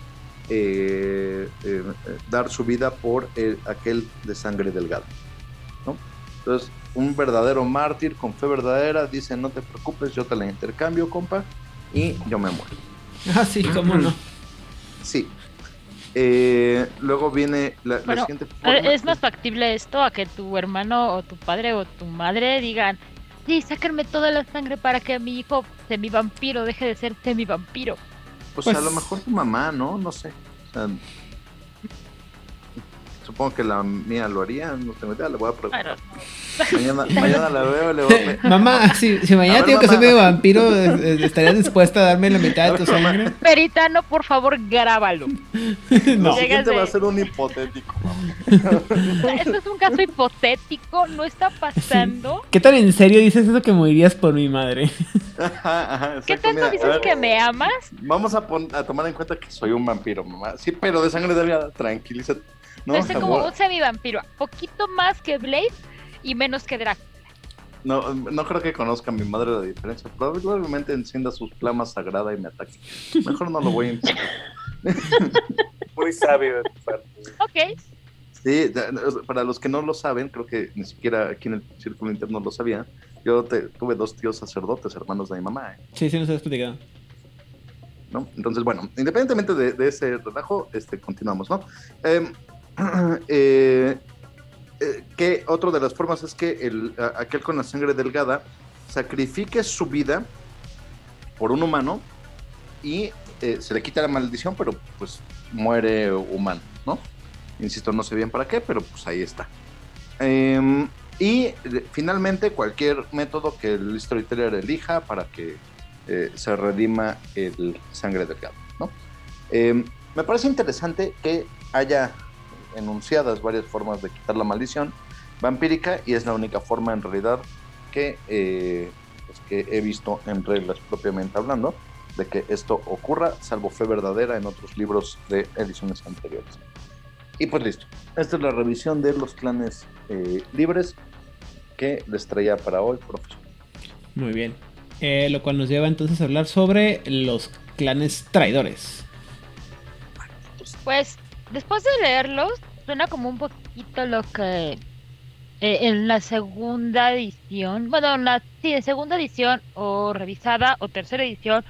eh, dar su vida por el- aquel de sangre delgada. ¿no? Entonces, un verdadero mártir con fe verdadera dice, no te preocupes, yo te la intercambio, compa, y yo me muero. Ah, sí, cómo no. Sí. Eh, luego viene la, siguiente forma. Es más factible esto a que tu hermano o tu padre o tu madre digan, sí, sáquenme toda la sangre para que mi hijo semi-vampiro deje de ser semi-vampiro. Pues, pues- a lo mejor tu mamá, ¿no? No sé. O sea, supongo que la mía lo haría, no tengo idea, le voy a preguntar. Mañana, mañana la veo, le voy a... Mamá, si, si A mañana ver, tengo que ser mamá. medio vampiro, eh, eh, ¿estarías dispuesta a darme la mitad de tu ver, mamá. sangre? Peritano, por favor, grábalo. No. Lo siguiente Llegas de- va a ser un hipotético. mamá. Esto es un caso hipotético, no está pasando. ¿Qué tan en serio dices eso que morirías por mi madre? Ajá, ajá, ¿Qué tanto dices ver, que me amas? Vamos a, a tomar en cuenta que soy un vampiro, mamá. Sí, pero de sangre delgada, tranquilízate. No, Yo soy como un semi-vampiro, poquito más que Blade y menos que Drácula. No, no creo que conozca a mi madre la diferencia. Probablemente encienda sus flamas sagrada y me ataque. Mejor no lo voy a intentar. Muy sabio de tu parte. Ok, Sí, para los que no lo saben, creo que ni siquiera aquí en el círculo interno lo sabían. Yo te- tuve dos tíos sacerdotes, hermanos de mi mamá, ¿eh? Sí, sí, nos has platicado. ¿no? Entonces, bueno, independientemente de, de ese relajo, este, continuamos, ¿no? Em, eh, eh, que otro de las formas es que el, aquel con la sangre delgada sacrifique su vida por un humano y eh, se le quita la maldición, pero pues muere humano, ¿no? Insisto, no sé bien para qué, pero pues ahí está. Em, y finalmente cualquier método que el storyteller elija para que se redima el sangre delgado, ¿no? Em, me parece interesante que haya enunciadas varias formas de quitar la maldición vampírica y es la única forma en realidad que, eh, pues, que he visto en reglas propiamente hablando de que esto ocurra, salvo fe verdadera en otros libros de ediciones anteriores. Y pues listo. Esta es la revisión de los clanes eh, libres que les traía para hoy, profesor. Muy bien. Eh, lo cual nos lleva entonces a hablar sobre los clanes traidores. Pues después de leerlos, suena como un poquito lo que eh, en la segunda edición, bueno, en la sí, en segunda edición o revisada o tercera edición,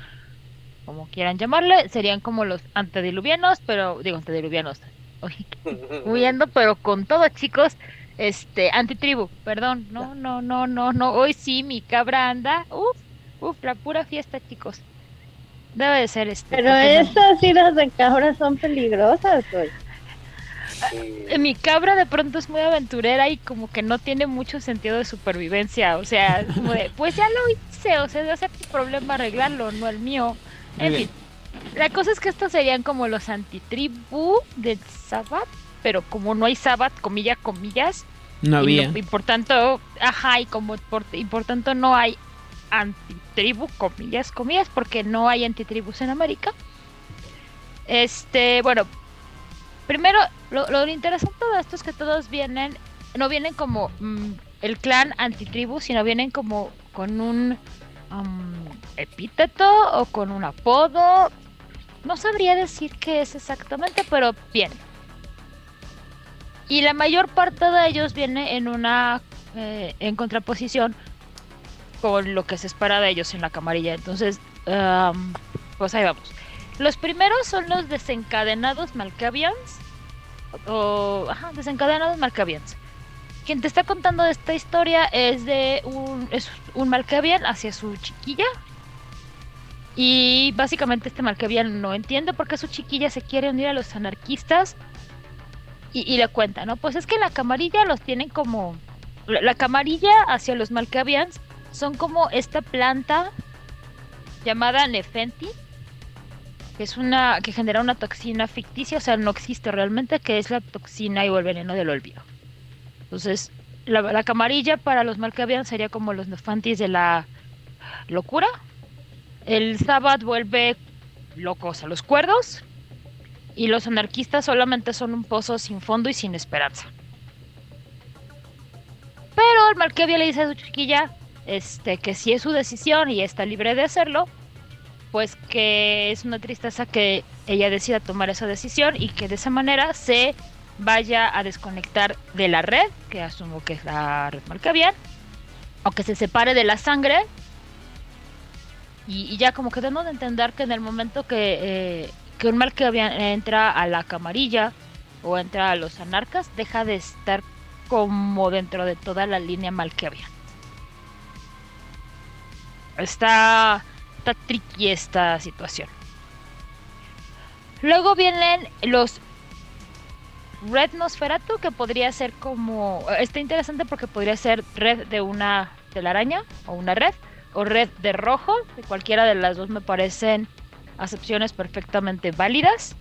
como quieran llamarle, serían como los antediluvianos, pero digo antediluvianos, huyendo, pero con todo, chicos, este, antitribu, perdón, no, no, no, no, no, hoy sí mi cabra anda, uf, uf, la pura fiesta, chicos. Debe de ser este. Pero estas iras de cabra son peligrosas, güey. Eh, mi cabra de pronto es muy aventurera y como que no tiene mucho sentido de supervivencia, o sea, como de, pues ya lo hice, o sea, debe ser tu problema arreglarlo, no el mío. Muy En bien. fin, la cosa es que estos serían como los antitribu del Sabbath, pero como no hay Sabbath, comilla, comillas, No y, había. no- y por tanto, ajá, y como por, y por tanto no hay antitribu, comillas, comillas, porque no hay antitribus en América. Este, bueno, primero, lo, lo interesante de esto es que todos vienen, no vienen como mm, el clan antitribu, sino vienen como con un epíteto o con un apodo. No sabría decir qué es exactamente, pero bien. Y la mayor parte de ellos viene en una eh, en contraposición con lo que se espera de ellos en la camarilla. Entonces, am, pues ahí vamos. Los primeros son los desencadenados Malkavians. O, ajá, desencadenados Malkavians. Quien te está contando esta historia es de un, es un Malkavian hacia su chiquilla. Y básicamente este Malkavian no entiende por qué su chiquilla se quiere unir a los anarquistas. Y, y le cuenta, ¿no? Pues es que la camarilla los tienen como... La, la camarilla hacia los Malkavians son como esta planta llamada Nefenti, que es una que genera una toxina ficticia, o sea, no existe realmente, que es la toxina o el veneno del olvido. Entonces, la, la camarilla para los Malkavians sería como los Nefantis de la locura. El Sabbath vuelve locos a los cuerdos. Y los anarquistas solamente son un pozo sin fondo y sin esperanza. Pero el Malkavia le dice a su chiquilla este, que si es su decisión y está libre de hacerlo, pues que es una tristeza que ella decida tomar esa decisión y que de esa manera se vaya a desconectar de la red, que asumo que es la red Malkavian, o que se separe de la sangre. Y, ya como que dando de entender que en el momento que, eh, que un Malkavian entra a la camarilla o entra a los anarcas, deja de estar como dentro de toda la línea Malkavian. Está, está tricky esta situación. Luego vienen los Red Nosferatu, que podría ser como. Está interesante porque podría ser red de una telaraña o una red, o red de rojo. Cualquiera de las dos me parecen acepciones perfectamente válidas.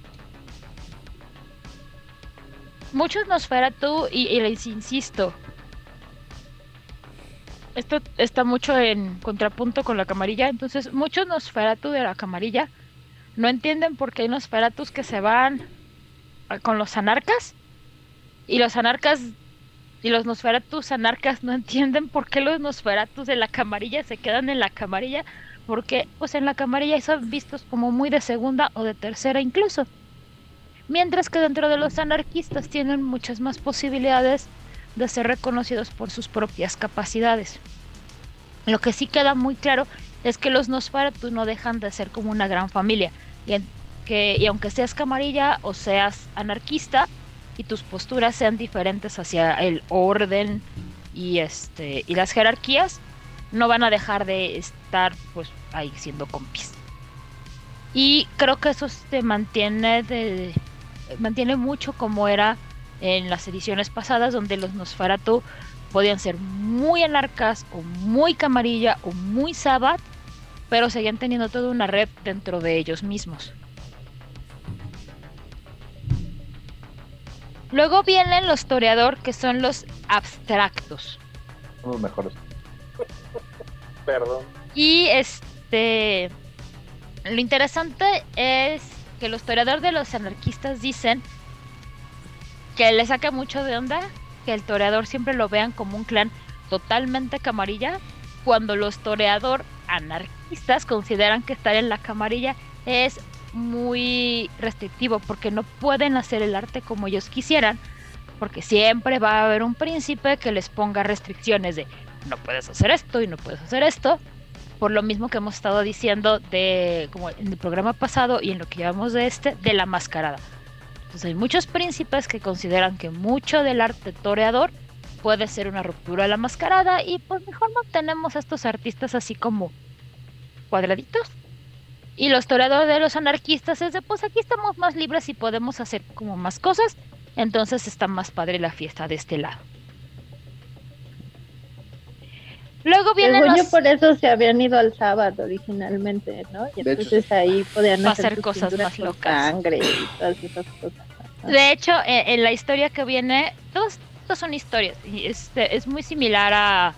Muchos Nosferatu, y les insisto, esto está mucho en contrapunto con la camarilla. Entonces, muchos Nosferatu de la camarilla no entienden por qué hay Nosferatus que se van con los anarcas. Y los anarcas y los Nosferatus anarcas no entienden por qué los Nosferatus de la camarilla se quedan en la camarilla. Porque, pues en la camarilla son vistos como muy de segunda o de tercera incluso. Mientras que dentro de los anarquistas tienen muchas más posibilidades de ser reconocidos por sus propias capacidades. Lo que sí queda muy claro es que los Nosferatu no dejan de ser como una gran familia. Y, que, y aunque seas camarilla o seas anarquista y tus posturas sean diferentes hacia el orden y, este, y las jerarquías, no van a dejar de estar pues ahí siendo compis. Y creo que eso se mantiene de mantiene mucho como era en las ediciones pasadas donde los Nosferatu podían ser muy anarcas o muy camarilla o muy sabbat, pero seguían teniendo toda una red dentro de ellos mismos. Luego vienen los toreador que son los abstractos. Son los mejores. Perdón. Y este lo interesante es que los toreadores de los anarquistas dicen que le saca mucho de onda que el toreador siempre lo vean como un clan totalmente camarilla, cuando los toreador anarquistas consideran que estar en la camarilla es muy restrictivo porque no pueden hacer el arte como ellos quisieran, porque siempre va a haber un príncipe que les ponga restricciones de no puedes hacer esto y no puedes hacer esto, por lo mismo que hemos estado diciendo de como en el programa pasado y en lo que llevamos de este de la mascarada. Entonces hay muchos príncipes que consideran que mucho del arte toreador puede ser una ruptura de la mascarada y pues mejor no tenemos a estos artistas así como cuadraditos. Y los toreadores de los anarquistas es de pues aquí estamos más libres y podemos hacer como más cosas, entonces está más padre la fiesta de este lado. Luego vienen Según los... yo por eso se habían ido al sábado originalmente, ¿no? Y De hecho, entonces ahí podían hacer, hacer cosas más locas. sangre y todas esas cosas. Ajá. De hecho, en, en la historia que viene, todos estos son historias y este es muy similar a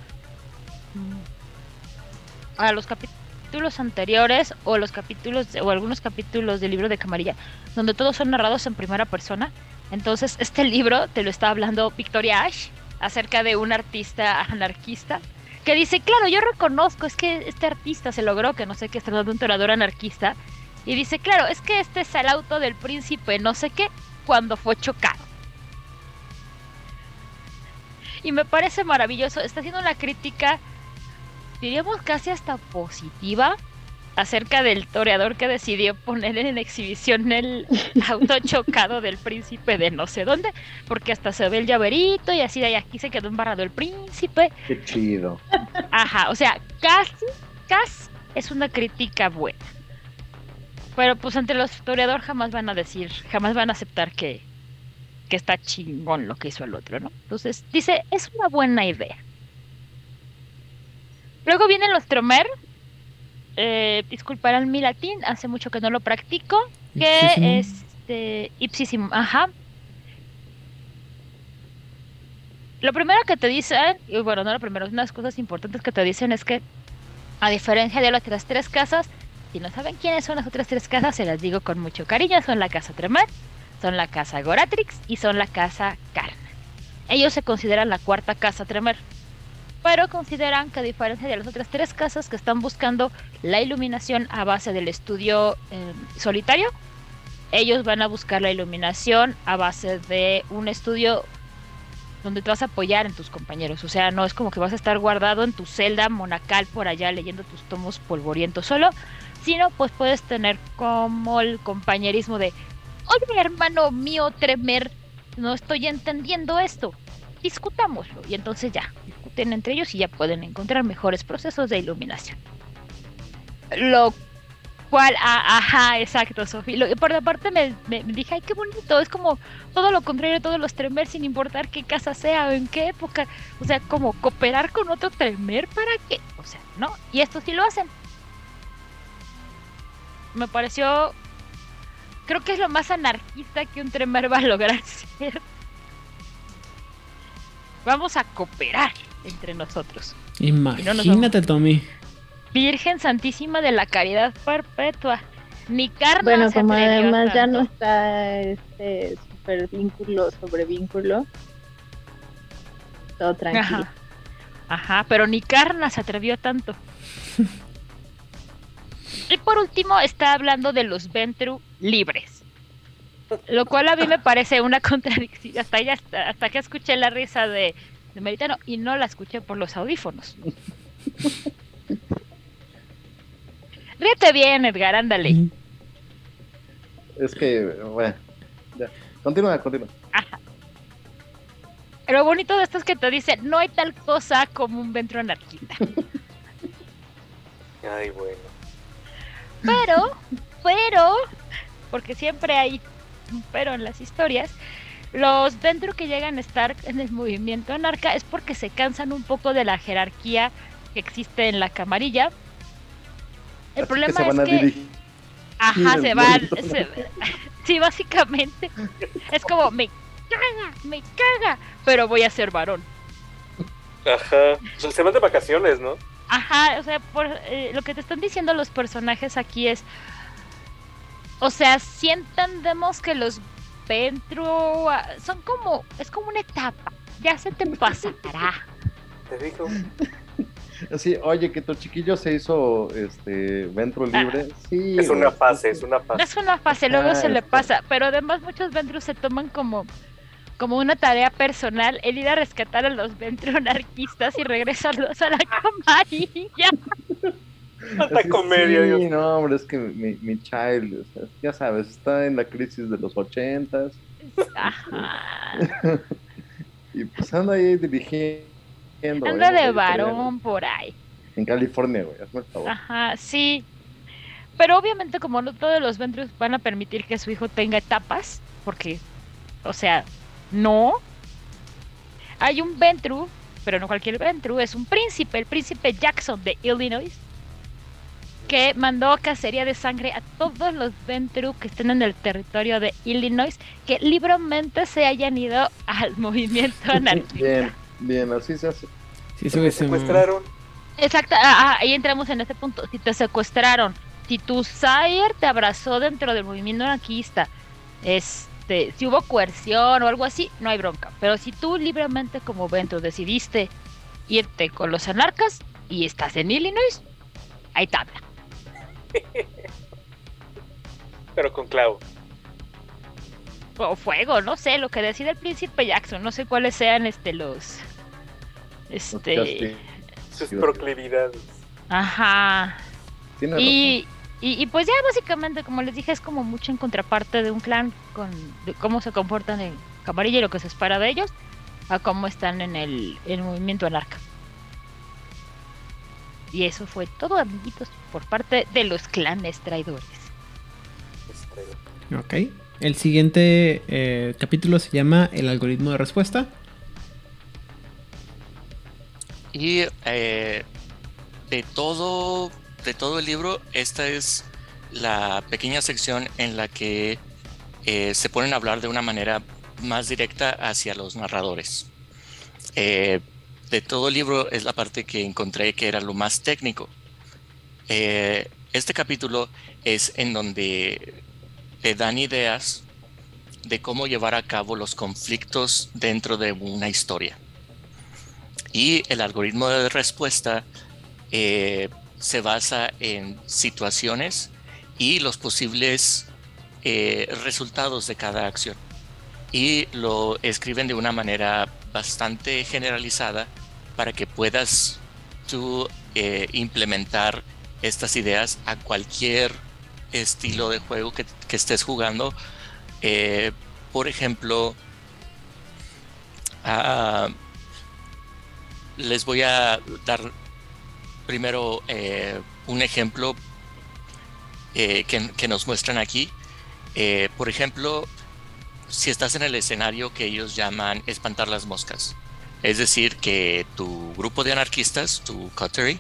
a los capítulos anteriores o los capítulos de- o algunos capítulos del libro de Camarilla, donde todos son narrados en primera persona. Entonces, este libro te lo está hablando Victoria Ash acerca de un artista anarquista que dice, claro, yo reconozco, es que este artista se logró, que no sé qué, está un torador anarquista, y dice, claro, es que este es el auto del príncipe, no sé qué, cuando fue chocado. Y me parece maravilloso, está haciendo una crítica, diríamos casi hasta positiva, acerca del toreador que decidió poner en exhibición el auto chocado del príncipe de no sé dónde, porque hasta se ve el llaverito y así de ahí aquí se quedó embarrado el príncipe. Qué chido. Ajá, o sea, casi, casi es una crítica buena. Pero pues entre los toreadores jamás van a decir, jamás van a aceptar que, que está chingón lo que hizo el otro, ¿no? Entonces dice, es una buena idea. Luego vienen los tromer. Eh, disculparán mi latín, hace mucho que no lo practico. Que Ipsísimo. este. Ipsísimo, ajá. Lo primero que te dicen, y bueno, no lo primero, unas cosas importantes que te dicen es que, a diferencia de las otras tres casas, si no saben quiénes son las otras tres casas, se las digo con mucho cariño, son la casa Tremor, son la casa Goratrix y son la casa Carna. Ellos se consideran la cuarta casa Tremor, pero consideran que a diferencia de las otras tres casas que están buscando la iluminación a base del estudio eh, solitario, ellos van a buscar la iluminación a base de un estudio donde te vas a apoyar en tus compañeros. O sea, no es como que vas a estar guardado en tu celda monacal por allá leyendo tus tomos polvorientos solo, sino pues puedes tener como el compañerismo de, oye hermano mío Tremer, no estoy entendiendo esto, discutámoslo. Y entonces ya, discuten entre ellos y ya pueden encontrar mejores procesos de iluminación. Lo cual, ah, ajá, exacto. Lo- Por aparte me, me- dije, ay, qué bonito, es como todo lo contrario de todos los Tremer sin importar qué casa sea o en qué época. O sea, como cooperar con otro Tremer para qué. O sea, ¿no? Y esto sí lo hacen. Me pareció. Creo que es lo más anarquista que un Tremer va a lograr ser. Vamos a cooperar entre nosotros. Imagínate, Tommy. Virgen Santísima de la Caridad Perpetua. Ni carne Bueno, se como atrevió además ya no está este super vínculo sobre vínculo, todo tranquilo. Ajá. Ajá, pero ni Carna se atrevió tanto. y por último está hablando de los Ventru libres. Lo cual a mí me parece una contradicción. Hasta, hasta que escuché la risa de, de Meritano y no la escuché por los audífonos. Ríete bien, Edgar, ándale. Es que, bueno, ya. Continúa, continúa. Lo bonito de esto es que te dicen, no hay tal cosa como un Ventru anarquista. Ay, bueno. Pero, pero, porque siempre hay un pero en las historias, los dentro que llegan a estar en el movimiento anarca es porque se cansan un poco de la jerarquía que existe en la camarilla. El Así problema que se van a es que, dirigir. ajá, se van, se- sí, básicamente, es como, me caga, me caga, pero voy a ser varón. Ajá. O sea, se van de vacaciones, ¿no? Ajá, o sea, por, eh, lo que te están diciendo los personajes aquí es. O sea, sí entendemos que los Ventru ah, son como. Es como una etapa. Ya se te pasará. Te dijo. Así, oye, que tu chiquillo se hizo este Ventro libre. Sí. Es una fase, sí, es una fase. Es una fase, luego Ah, se le pasa. Pero además, muchos Ventrus se toman como. Como una tarea personal el ir a rescatar a los Ventru anarquistas y regresarlos a la camarilla. Tanta comedia, sí, Dios. no, hombre, es que mi, mi child, o sea, ya sabes, está en la crisis de los ochentas Ajá. y pues anda ahí dirigiendo. Anda ¿eh? de varón por ahí. En California, güey, hazme el favor. Ajá, sí. Pero obviamente como no todos los Ventrus van a permitir que su hijo tenga etapas, porque, o sea, no. Hay un Ventru, pero no cualquier Ventru, es un príncipe, el príncipe Jackson de Illinois, que mandó cacería de sangre a todos los Ventru que estén en el territorio de Illinois, que libremente se hayan ido al movimiento anarquista. Bien, bien, así se hace. Sí, em, secuestraron. Exacto, ah, ah, ahí entramos en ese punto. Si te secuestraron, si tu sire te abrazó dentro del movimiento anarquista, este, si hubo coerción o algo así, no hay bronca. Pero si tú libremente como Ventro decidiste irte con los anarcas y estás en Illinois, hay tabla. Pero con clavo. O fuego, no sé, lo que decide el príncipe Jackson, no sé cuáles sean este los este. Sus Sí, proclividades. ajá. Y, y, y pues ya básicamente, como les dije, es como mucho en contraparte de un clan con de cómo se comportan en Camarilla y lo que se espera de ellos, a cómo están en el, en el movimiento anarca. Y eso fue todo, amiguitos, por parte de los clanes traidores. Ok. El siguiente eh, capítulo se llama El algoritmo de respuesta. Y eh, de todo, de todo el libro, esta es la pequeña sección en la que eh, se ponen a hablar de una manera más directa hacia los narradores. Eh, de todo el libro es la parte que encontré que era lo más técnico. Eh, este capítulo es en donde te dan ideas de cómo llevar a cabo los conflictos dentro de una historia. Y el algoritmo de respuesta eh, se basa en situaciones y los posibles eh, resultados de cada acción. Y lo escriben de una manera bastante generalizada para que puedas tú eh, implementar estas ideas a cualquier estilo de juego que, que estés jugando. Eh, por ejemplo, ah, les voy a dar primero eh, un ejemplo que, que nos muestran aquí. Por ejemplo, si estás en el escenario que ellos llaman espantar las moscas. Es decir, que tu grupo de anarquistas, tu coterie,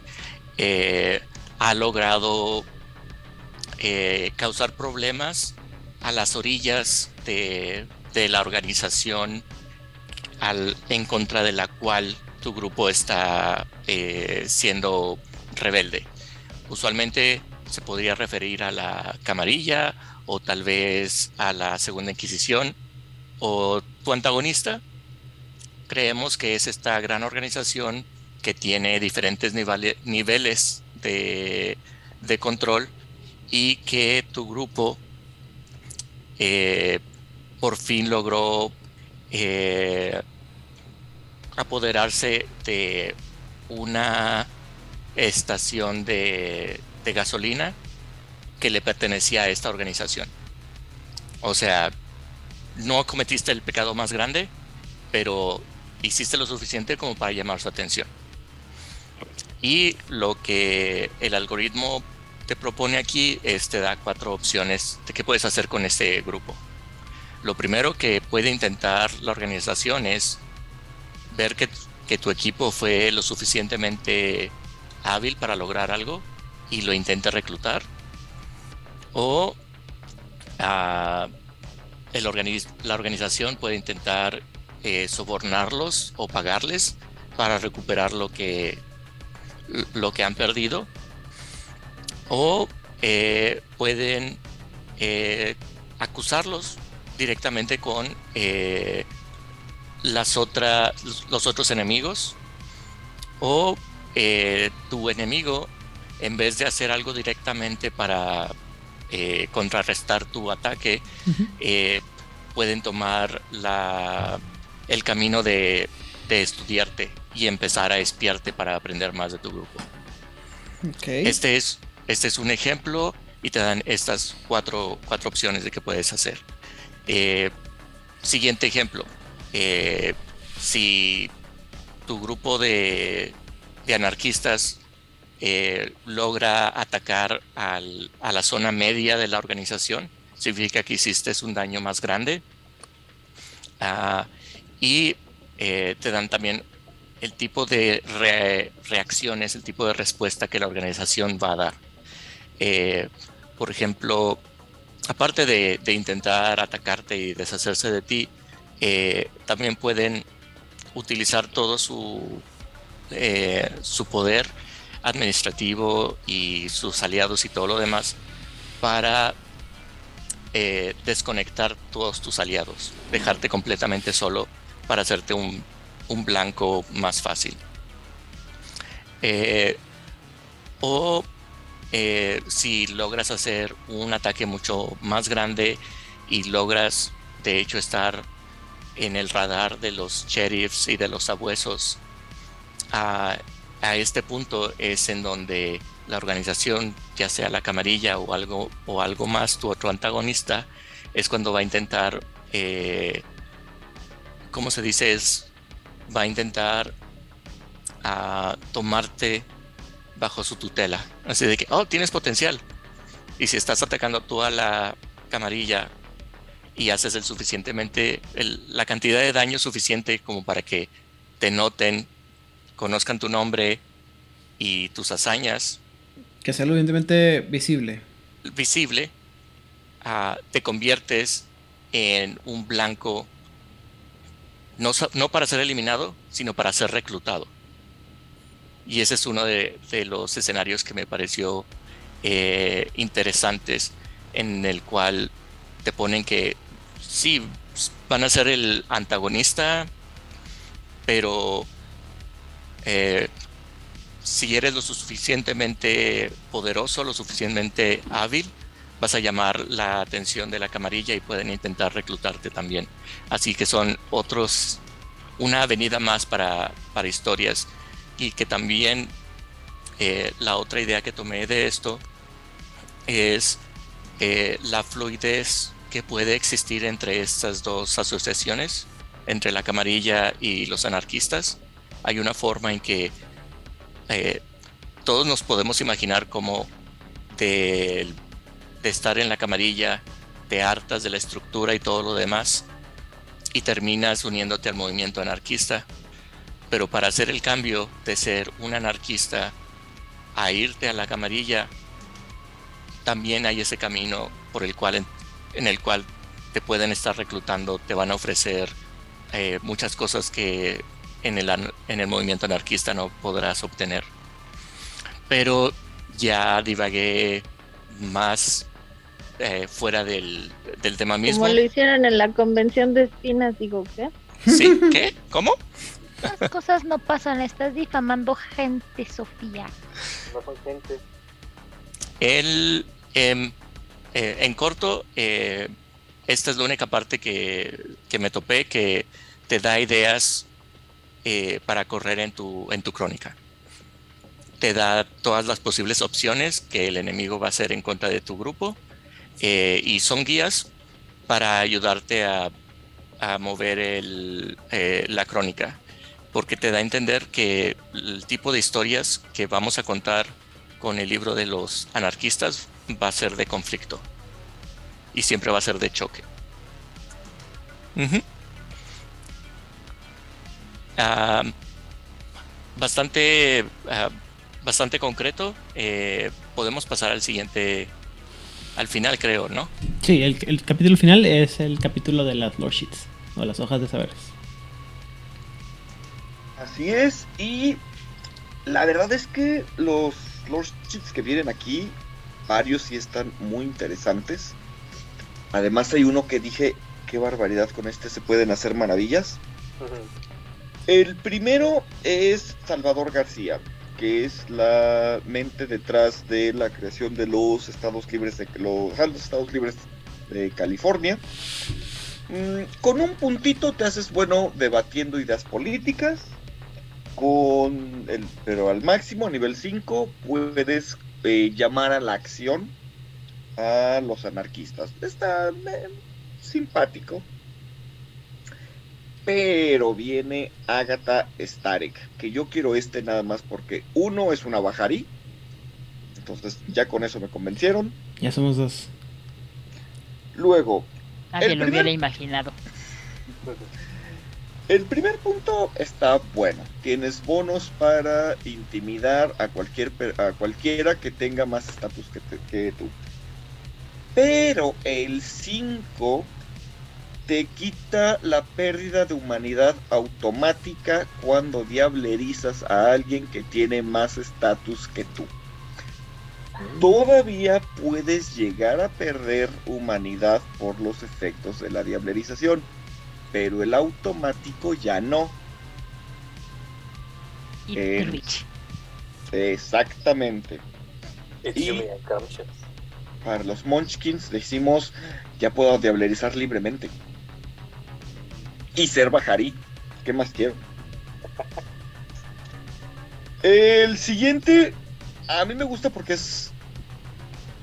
eh, ha logrado eh, causar problemas a las orillas de, la organización en contra de la cual tu grupo está eh, siendo rebelde. Usualmente se podría referir a la camarilla o tal vez a la segunda inquisición o tu antagonista. Creemos que es esta gran organización que tiene diferentes niveles de, de control y que tu grupo eh, por fin logró eh, apoderarse de una estación de, de gasolina que le pertenecía a esta organización. O sea, no cometiste el pecado más grande, pero hiciste lo suficiente como para llamar su atención. Y lo que el algoritmo te propone aquí es te da cuatro opciones de qué puedes hacer con este grupo. Lo primero que puede intentar la organización es ver que, que tu equipo fue lo suficientemente hábil para lograr algo y lo intente reclutar. O ah, la organización puede intentar eh, sobornarlos o pagarles para recuperar lo que, lo que han perdido. O eh, pueden eh, acusarlos directamente con las otras, los otros enemigos. O tu enemigo en vez de hacer algo directamente para contrarrestar tu ataque pueden tomar la, el camino de, de estudiarte y empezar a espiarte para aprender más de tu grupo. Este, es, este es un ejemplo y te dan estas cuatro, cuatro opciones de qué puedes hacer. Eh, siguiente ejemplo. Eh, si tu grupo de, de anarquistas eh, logra atacar al, a la zona media de la organización, significa que hiciste un daño más grande. Ah, y te dan también el tipo de reacciones, el tipo de respuesta que la organización va a dar. Eh, por ejemplo, aparte de, intentar atacarte y deshacerse de ti, eh, también pueden utilizar todo su, eh, su poder administrativo y sus aliados y todo lo demás para desconectar todos tus aliados, dejarte completamente solo para hacerte un un blanco más fácil. Eh, o eh, si logras hacer un ataque mucho más grande y logras de hecho estar en el radar de los sheriffs y de los abuesos, a, este punto es en donde la organización, ya sea la camarilla o algo, o algo más, tu otro antagonista, es cuando va a intentar, eh, ¿cómo se dice? Es va a intentar a tomarte bajo su tutela. Así de que, oh, tienes potencial. Y si estás atacando tú a la camarilla y haces el suficientemente, la cantidad de daño suficiente como para que te noten, conozcan tu nombre y tus hazañas. Que sea lo evidentemente visible. Visible, ah, te conviertes en un blanco no, para ser eliminado, sino para ser reclutado. Y ese es uno de, los escenarios que me pareció eh, interesantes, en el cual te ponen que sí, van a ser el antagonista, pero eh, si eres lo suficientemente poderoso, lo suficientemente hábil, vas a llamar la atención de la camarilla y pueden intentar reclutarte también. Así que son otros, una avenida más para, para historias y que también eh, la otra idea que tomé de esto es eh, la fluidez que puede existir entre estas dos asociaciones, entre la camarilla y los anarquistas. Hay una forma en que eh, todos nos podemos imaginar como del de estar en la camarilla, te hartas de la estructura y todo lo demás y terminas uniéndote al movimiento anarquista. Pero para hacer el cambio de ser un anarquista a irte a la camarilla, también hay ese camino por el cual en, el cual te pueden estar reclutando, te van a ofrecer eh, muchas cosas que en el, en el movimiento anarquista no podrás obtener. Pero ya divagué más eh, fuera del, tema mismo. Como lo hicieron en la convención de espinas, digo, ¿qué? ¿Sí? ¿Qué? ¿Cómo? Las cosas no pasan, estás difamando gente, Sofía. No son gente. El, em, eh, en corto, eh, esta es la única parte que, que, me topé que te da ideas para correr en tu, en tu crónica. Te da todas las posibles opciones que el enemigo va a hacer en contra de tu grupo eh, y son guías para ayudarte a, mover eh, la crónica, porque te da a entender que el tipo de historias que vamos a contar con el libro de los anarquistas va a ser de conflicto y siempre va a ser de choque. Ah, bastante, ah, bastante concreto. Eh, podemos pasar al siguiente al final, creo, ¿no? Sí, el, capítulo final es el capítulo de las lore sheets o las hojas de saberes. Así es, y la verdad es que los Lordships que vienen aquí, varios sí están muy interesantes. Además hay uno que dije, qué barbaridad, con este se pueden hacer maravillas. El primero es Salvador García, que es la mente detrás de la creación de los Estados Libres de los, Estados de California. Mm, con un puntito te haces bueno debatiendo ideas políticas. Con el, pero al máximo, a nivel 5, puedes eh, llamar a la acción a los anarquistas. Está eh, simpático. Pero viene Agatha Starek, que yo quiero este nada más porque uno es una bajarí. Entonces ya con eso me convencieron. Ya somos dos. Luego, Nadie lo primer- hubiera imaginado. el primer punto está bueno. Tienes bonos para intimidar a, cualquier, per- a cualquiera que tenga más estatus que tú. Pero el 5 te quita la pérdida de humanidad automática cuando diablerizas a alguien que tiene más estatus que tú. Todavía puedes llegar a perder humanidad por los efectos de la diablerización, pero el automático ya no. Y, Eh. Exactamente. Y-. Para los Munchkins decimos, ya puedo diablerizar libremente. Y ser bajarí. ¿Qué más quiero? El siguiente, a mí me gusta porque es...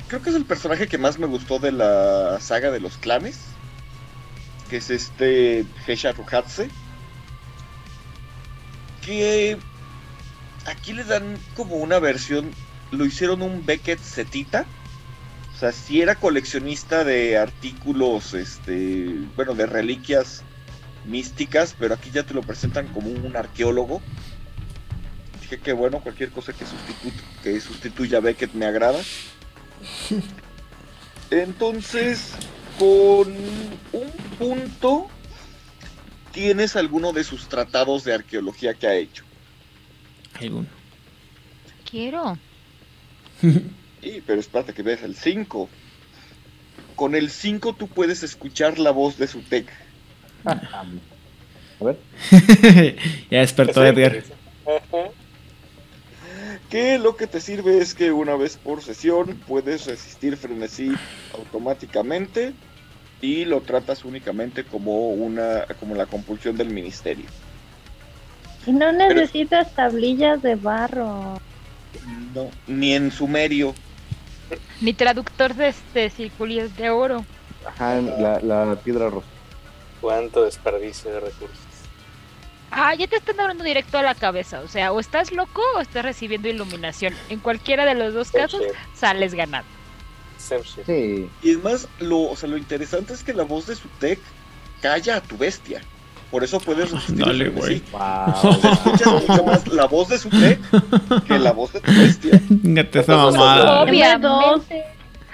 Creo que es el personaje que más me gustó de la saga de los clanes. Que es este Hesha Ruhatse. Que aquí le dan como una versión... Lo hicieron un Beckett Zetita. O sea, si era coleccionista de artículos, este, bueno, de reliquias místicas, pero aquí ya te lo presentan como un arqueólogo. Dije que bueno, cualquier cosa que, sustitu- que sustituya a Beckett me agrada. Entonces, con un punto, tienes alguno de sus tratados de arqueología que ha hecho. Alguno. Quiero. Sí, pero espérate que veas el 5. Con el 5 tú puedes escuchar la voz de su tech. A ver. ya despertó Edgar. Que lo que te sirve es que una vez por sesión puedes resistir frenesí automáticamente y lo tratas únicamente como una como la compulsión del ministerio. Y no necesitas tablillas de barro. No, ni en sumerio. Mi traductor de este circulillos de oro. Ajá, la, la piedra rosa. Cuánto desperdicio de recursos. Ah, ya te están hablando directo a la cabeza. O sea, o estás loco o estás recibiendo iluminación. En cualquiera de los dos casos, sales ganando. Sí. Y es más, lo, o sea, lo interesante es que la voz de su tech calla a tu bestia. Por eso puedes resistir Dale, güey. Wow. Escuchas mucho más la voz de su tech que la voz de tu bestia. Obviamente.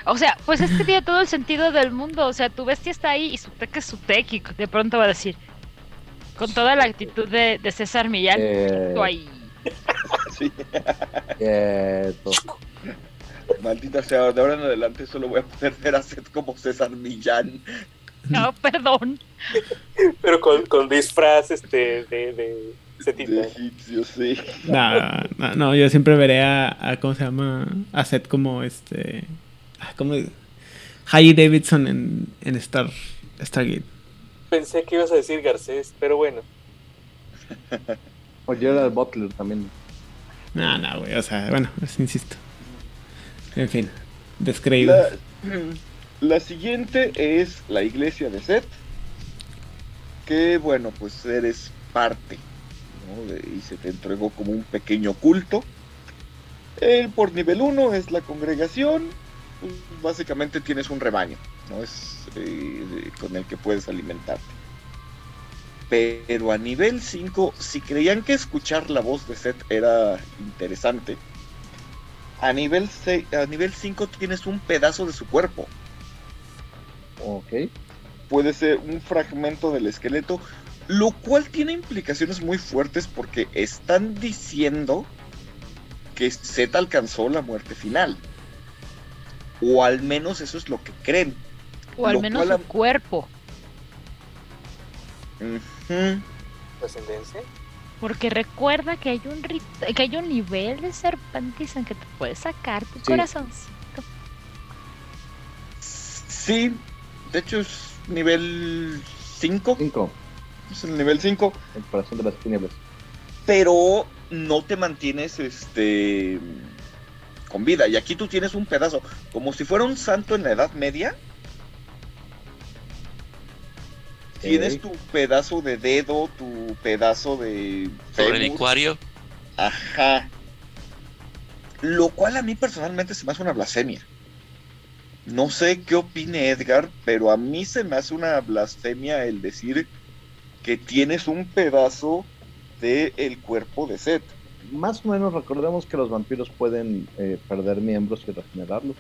O sea, pues este tiene todo el sentido del mundo. O sea, tu bestia está ahí y su tech es su tech. Y de pronto va a decir, con toda la actitud de, de César Millán, Eh, tú ahí. Sí. quieto. Maldita sea, de ahora en adelante solo voy a poder ver a Seth como César Millán. No, perdón. Pero con, con disfraz este, de, de. De egipcio, sí. No, no, no, yo siempre veré a, a- ¿cómo se llama? A Seth como este. Ah, ¿Cómo? Harry Davidson en, en Star, Stargate. Pensé que ibas a decir Garcés, pero bueno. O Gerald Butler también. No, no, güey, o sea, bueno, pues, insisto. En fin, descreído. La, la siguiente es la iglesia de Seth. Que bueno, pues eres parte. ¿no? De- y se te entregó como un pequeño culto. El por nivel 1 es la congregación. Pues, básicamente tienes un rebaño. ¿no? Es eh, con el que puedes alimentarte. Pero a nivel 5, si creían que escuchar la voz de Seth era interesante, a nivel, a nivel 5 tienes un pedazo de su cuerpo. Ok. Puede ser un fragmento del esqueleto, lo cual tiene implicaciones muy fuertes porque están diciendo que Z alcanzó la muerte final. O al menos eso es lo que creen. O al Lo menos cual su cuerpo. Ujú. Trascendencia. Porque recuerda que hay un rit- que hay un nivel de serpentis en que te puedes sacar tu Sí. corazoncito. Sí, de hecho es nivel 5. 5. Es el nivel 5. El corazón de las tinieblas. pero no te mantienes este con vida. Y aquí tú tienes un pedazo, como si fuera un santo en la Edad Media. Tienes tu pedazo de dedo, tu pedazo de relicuario. Ajá. Lo cual a mí personalmente se me hace una blasfemia. No sé qué opine Edgar, pero a mí se me hace una blasfemia el decir que tienes un pedazo del el cuerpo de Seth. Más o menos recordemos que los vampiros pueden eh, perder miembros y regenerarlos.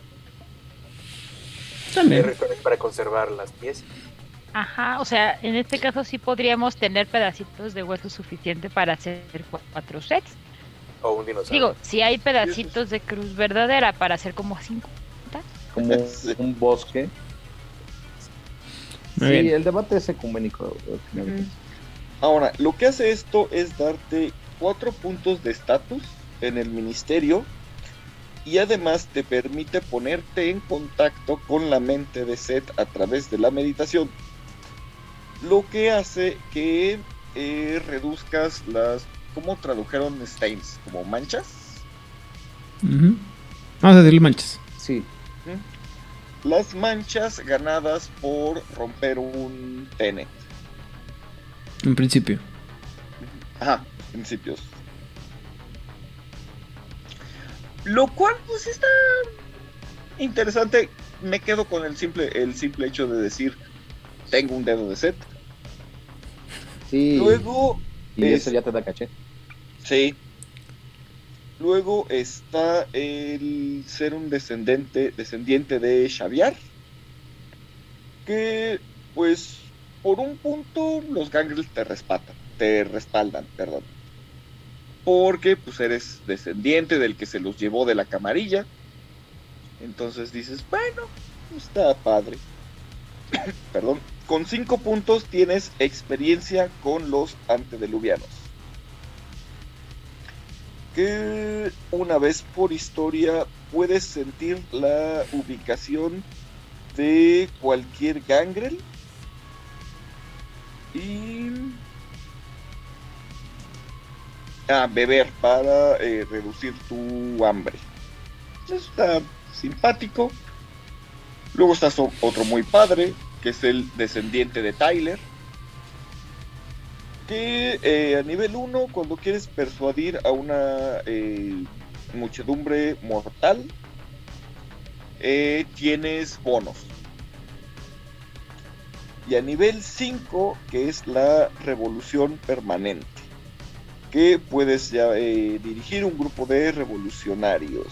También. para conservar las piezas. Ajá, o sea, en este caso sí podríamos tener pedacitos de hueso suficiente para hacer cu- cuatro sets. O un dinosaurio. Digo, si hay pedacitos de cruz verdadera para hacer como cinco. Como Sí. un bosque. Muy sí, bien. el debate es ecuménico. eh. Ahora, lo que hace esto es darte cuatro puntos de estatus en el ministerio y además te permite ponerte en contacto con la mente de Seth a través de la meditación. Lo que hace que eh, reduzcas las... ¿Cómo tradujeron stains? ¿Como manchas? Ujú. Vamos a decirle manchas. Sí, Las manchas ganadas por romper un tenet. En principio. Ajá, principios. Lo cual, pues está interesante. Me quedo con el simple, el simple hecho de decir tengo un dedo de set. sí. Luego, y es- eso ya te da caché. sí. Luego está el ser un descendente, descendiente de Xavier. Que, pues, por un punto, los gangrels te respaldan, te respaldan, perdón. Porque, pues, eres descendiente del que se los llevó de la camarilla. Entonces dices, bueno, está padre. perdón. Con cinco puntos tienes experiencia con los antediluvianos. Que una vez por historia puedes sentir la ubicación de cualquier gangrel. Y. Ah, beber para eh, reducir tu hambre. Está simpático. Luego está otro muy padre, que es el descendiente de Tyler. Que eh, a nivel 1, cuando quieres persuadir a una eh, muchedumbre mortal, tienes bonos. Y a nivel 5, que es la revolución permanente, que puedes eh, dirigir un grupo de revolucionarios.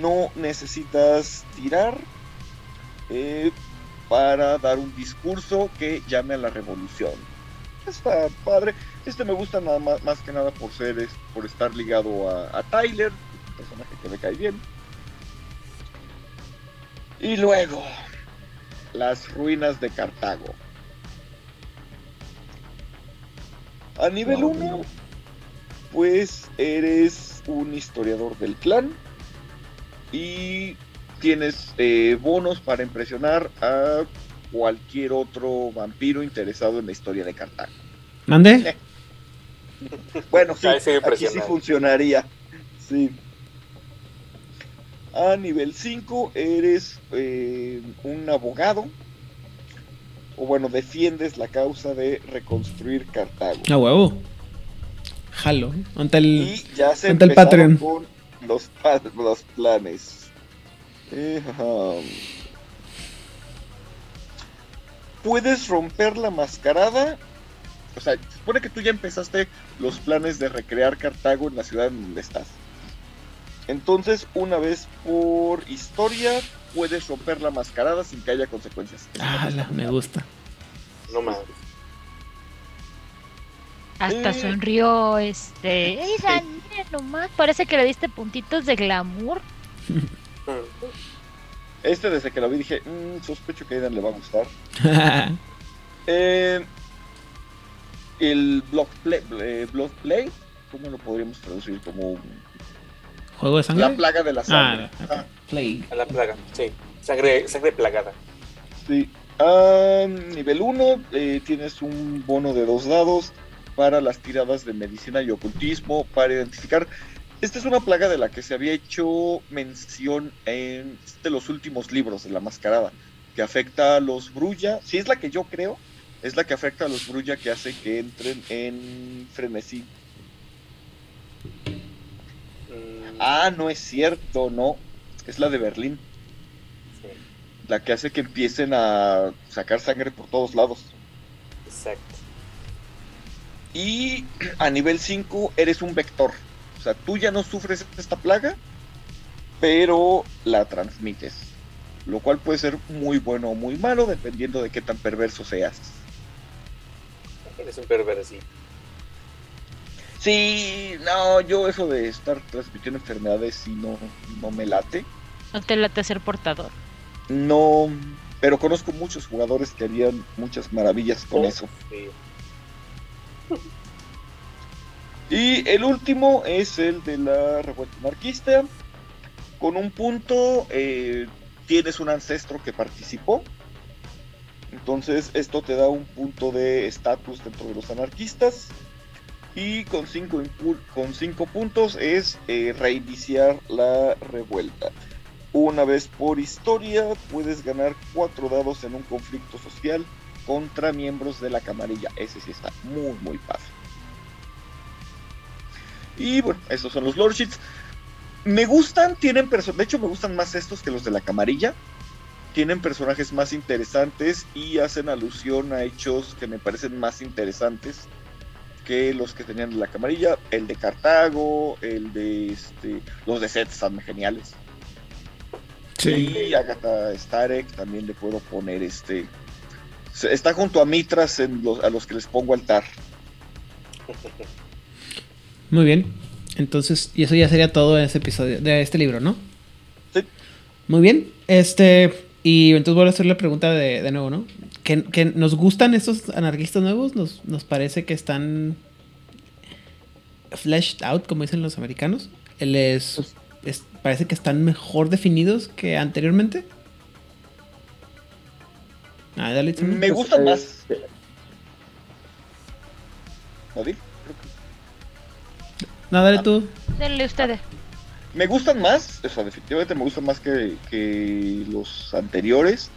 No necesitas tirar eh, para dar un discurso que llame a la revolución. Está padre. Este me gusta nada más, que nada por ser, por estar ligado a, a Tyler, un personaje que me cae bien. Y luego, las ruinas de Cartago. A nivel No, 1, no. pues eres un historiador del clan y tienes eh, bonos para impresionar a cualquier otro vampiro interesado en la historia de Cartago. ¿Mande? Bueno, sí, aquí sí funcionaría. Sí. A nivel 5 eres eh, un abogado. O bueno, defiendes la causa de reconstruir Cartago. A huevo. Jalo. ¿Dónde el... Y ya se Ponte el Patreon. con los, planes. Eh. Puedes romper la mascarada. O sea, se supone que tú ya empezaste los planes de recrear Cartago en la ciudad en donde estás. Entonces, una vez por historia, puedes romper la mascarada sin que haya consecuencias. Ah, la- me gusta. No mames. Hasta Eh. sonrió, este. Mira, mira nomás. Parece que le diste puntitos de glamour. Este desde que lo vi dije, "Mm, sospecho que a Aidan le va a gustar. Eh, el Blood Play, eh, Play, ¿cómo lo podríamos traducir? Como ¿Juego de sangre? la plaga de la sangre. Ah, Ah, Plague. A la plaga, sí. Sangre, sangre plagada. sí. Ah, nivel 1, tienes un bono de dos dados para las tiradas de medicina y ocultismo para identificar. Esta es una plaga de la que se había hecho mención en de los últimos libros de la mascarada, que afecta a los Brulla. Si es la que yo creo, es la que afecta a los Brulla que hace que entren en frenesí. Mm, Ah, no es cierto, no. Es la de Berlín, sí, la que hace que empiecen a sacar sangre por todos lados. exacto. Y a nivel 5 eres un vector. O sea, tú ya no sufres esta plaga, pero la transmites. Lo cual puede ser muy bueno o muy malo dependiendo de qué tan perverso seas. Eres un pervertido. Sí, no, yo eso de estar transmitiendo enfermedades sí no, no me late. No te late ser portador. No, pero conozco muchos jugadores que harían muchas maravillas con eso. Sí. Y el último es el de la revuelta anarquista. Con un punto eh, tienes un ancestro que participó. Entonces esto te da un punto de estatus dentro de los anarquistas. Y con cinco, impu- con cinco puntos es eh, reiniciar la revuelta. Una vez por historia puedes ganar cuatro dados en un conflicto social contra miembros de la camarilla. Ese sí está muy muy fácil. Y bueno, estos son los Lordships. Me gustan, tienen personajes. De hecho, me gustan más estos que los de la camarilla. Tienen personajes más interesantes y hacen alusión a hechos que me parecen más interesantes que los que tenían la camarilla. El de Cartago, el de este. Los de Set están geniales. Y Agatha Starek también le puedo poner este. Está junto a Mitras en los, a los que les pongo altar. Muy bien. Entonces, y eso ya sería todo de este episodio, de este libro, ¿no? Sí. Muy bien. Este, y entonces voy a hacer la pregunta de, de nuevo, ¿no? ¿Que, que nos gustan estos anarquistas nuevos? ¿Nos, nos parece que están fleshed out, como dicen los americanos? ¿Les es- parece que están mejor definidos que anteriormente? Ah, dale. Me Pues, gustan eh, más. Odil. No, dale tú. Denle ustedes. Me gustan más, o sea, definitivamente me gustan más que, que los anteriores.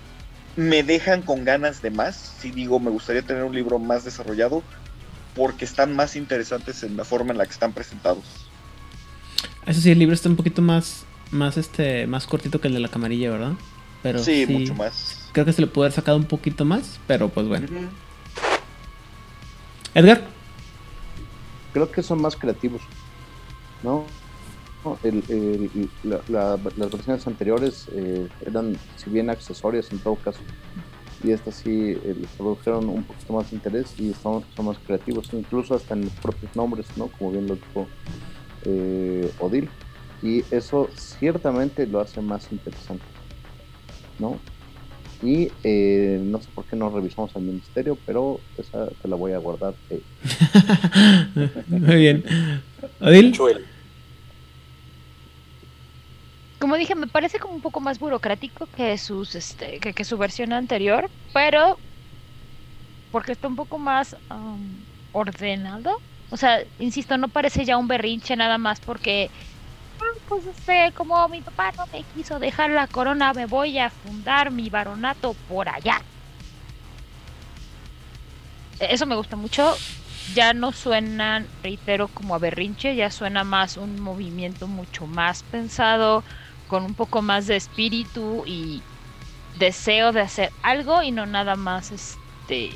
Me dejan con ganas de más. Si digo, me gustaría tener un libro más desarrollado porque están más interesantes en la forma en la que están presentados. Eso sí, el libro está un poquito más, más, este, más cortito que el de la camarilla, ¿verdad? Pero sí, mucho más. Creo que se le puede haber sacado un poquito más, pero pues bueno. Edgar. creo que son más creativos, ¿no? No, el- el- la- la- las versiones anteriores eh, eran, si bien accesorias en todo caso, y estas sí eh, les produjeron un poquito más de interés y son, son más creativos, incluso hasta en los propios nombres, ¿no? Como bien lo dijo eh, Odil, y eso ciertamente lo hace más interesante, ¿no? Y eh, no sé por qué no revisamos al ministerio, pero esa te la voy a guardar. eh, Muy bien. Odil. Chuel. Como dije, me parece como un poco más burocrático que sus este que, su versión anterior, pero porque está un poco más am, ordenado. O sea, insisto, no parece ya un berrinche nada más porque "Ah, pues este, como mi papá no me quiso dejar la corona, me voy a fundar mi baronato por allá. E- Eso me gusta mucho. Ya no suenan, reitero, como a berrinche, ya suena más un movimiento mucho más pensado, con un poco más de espíritu y deseo de hacer algo y no nada más este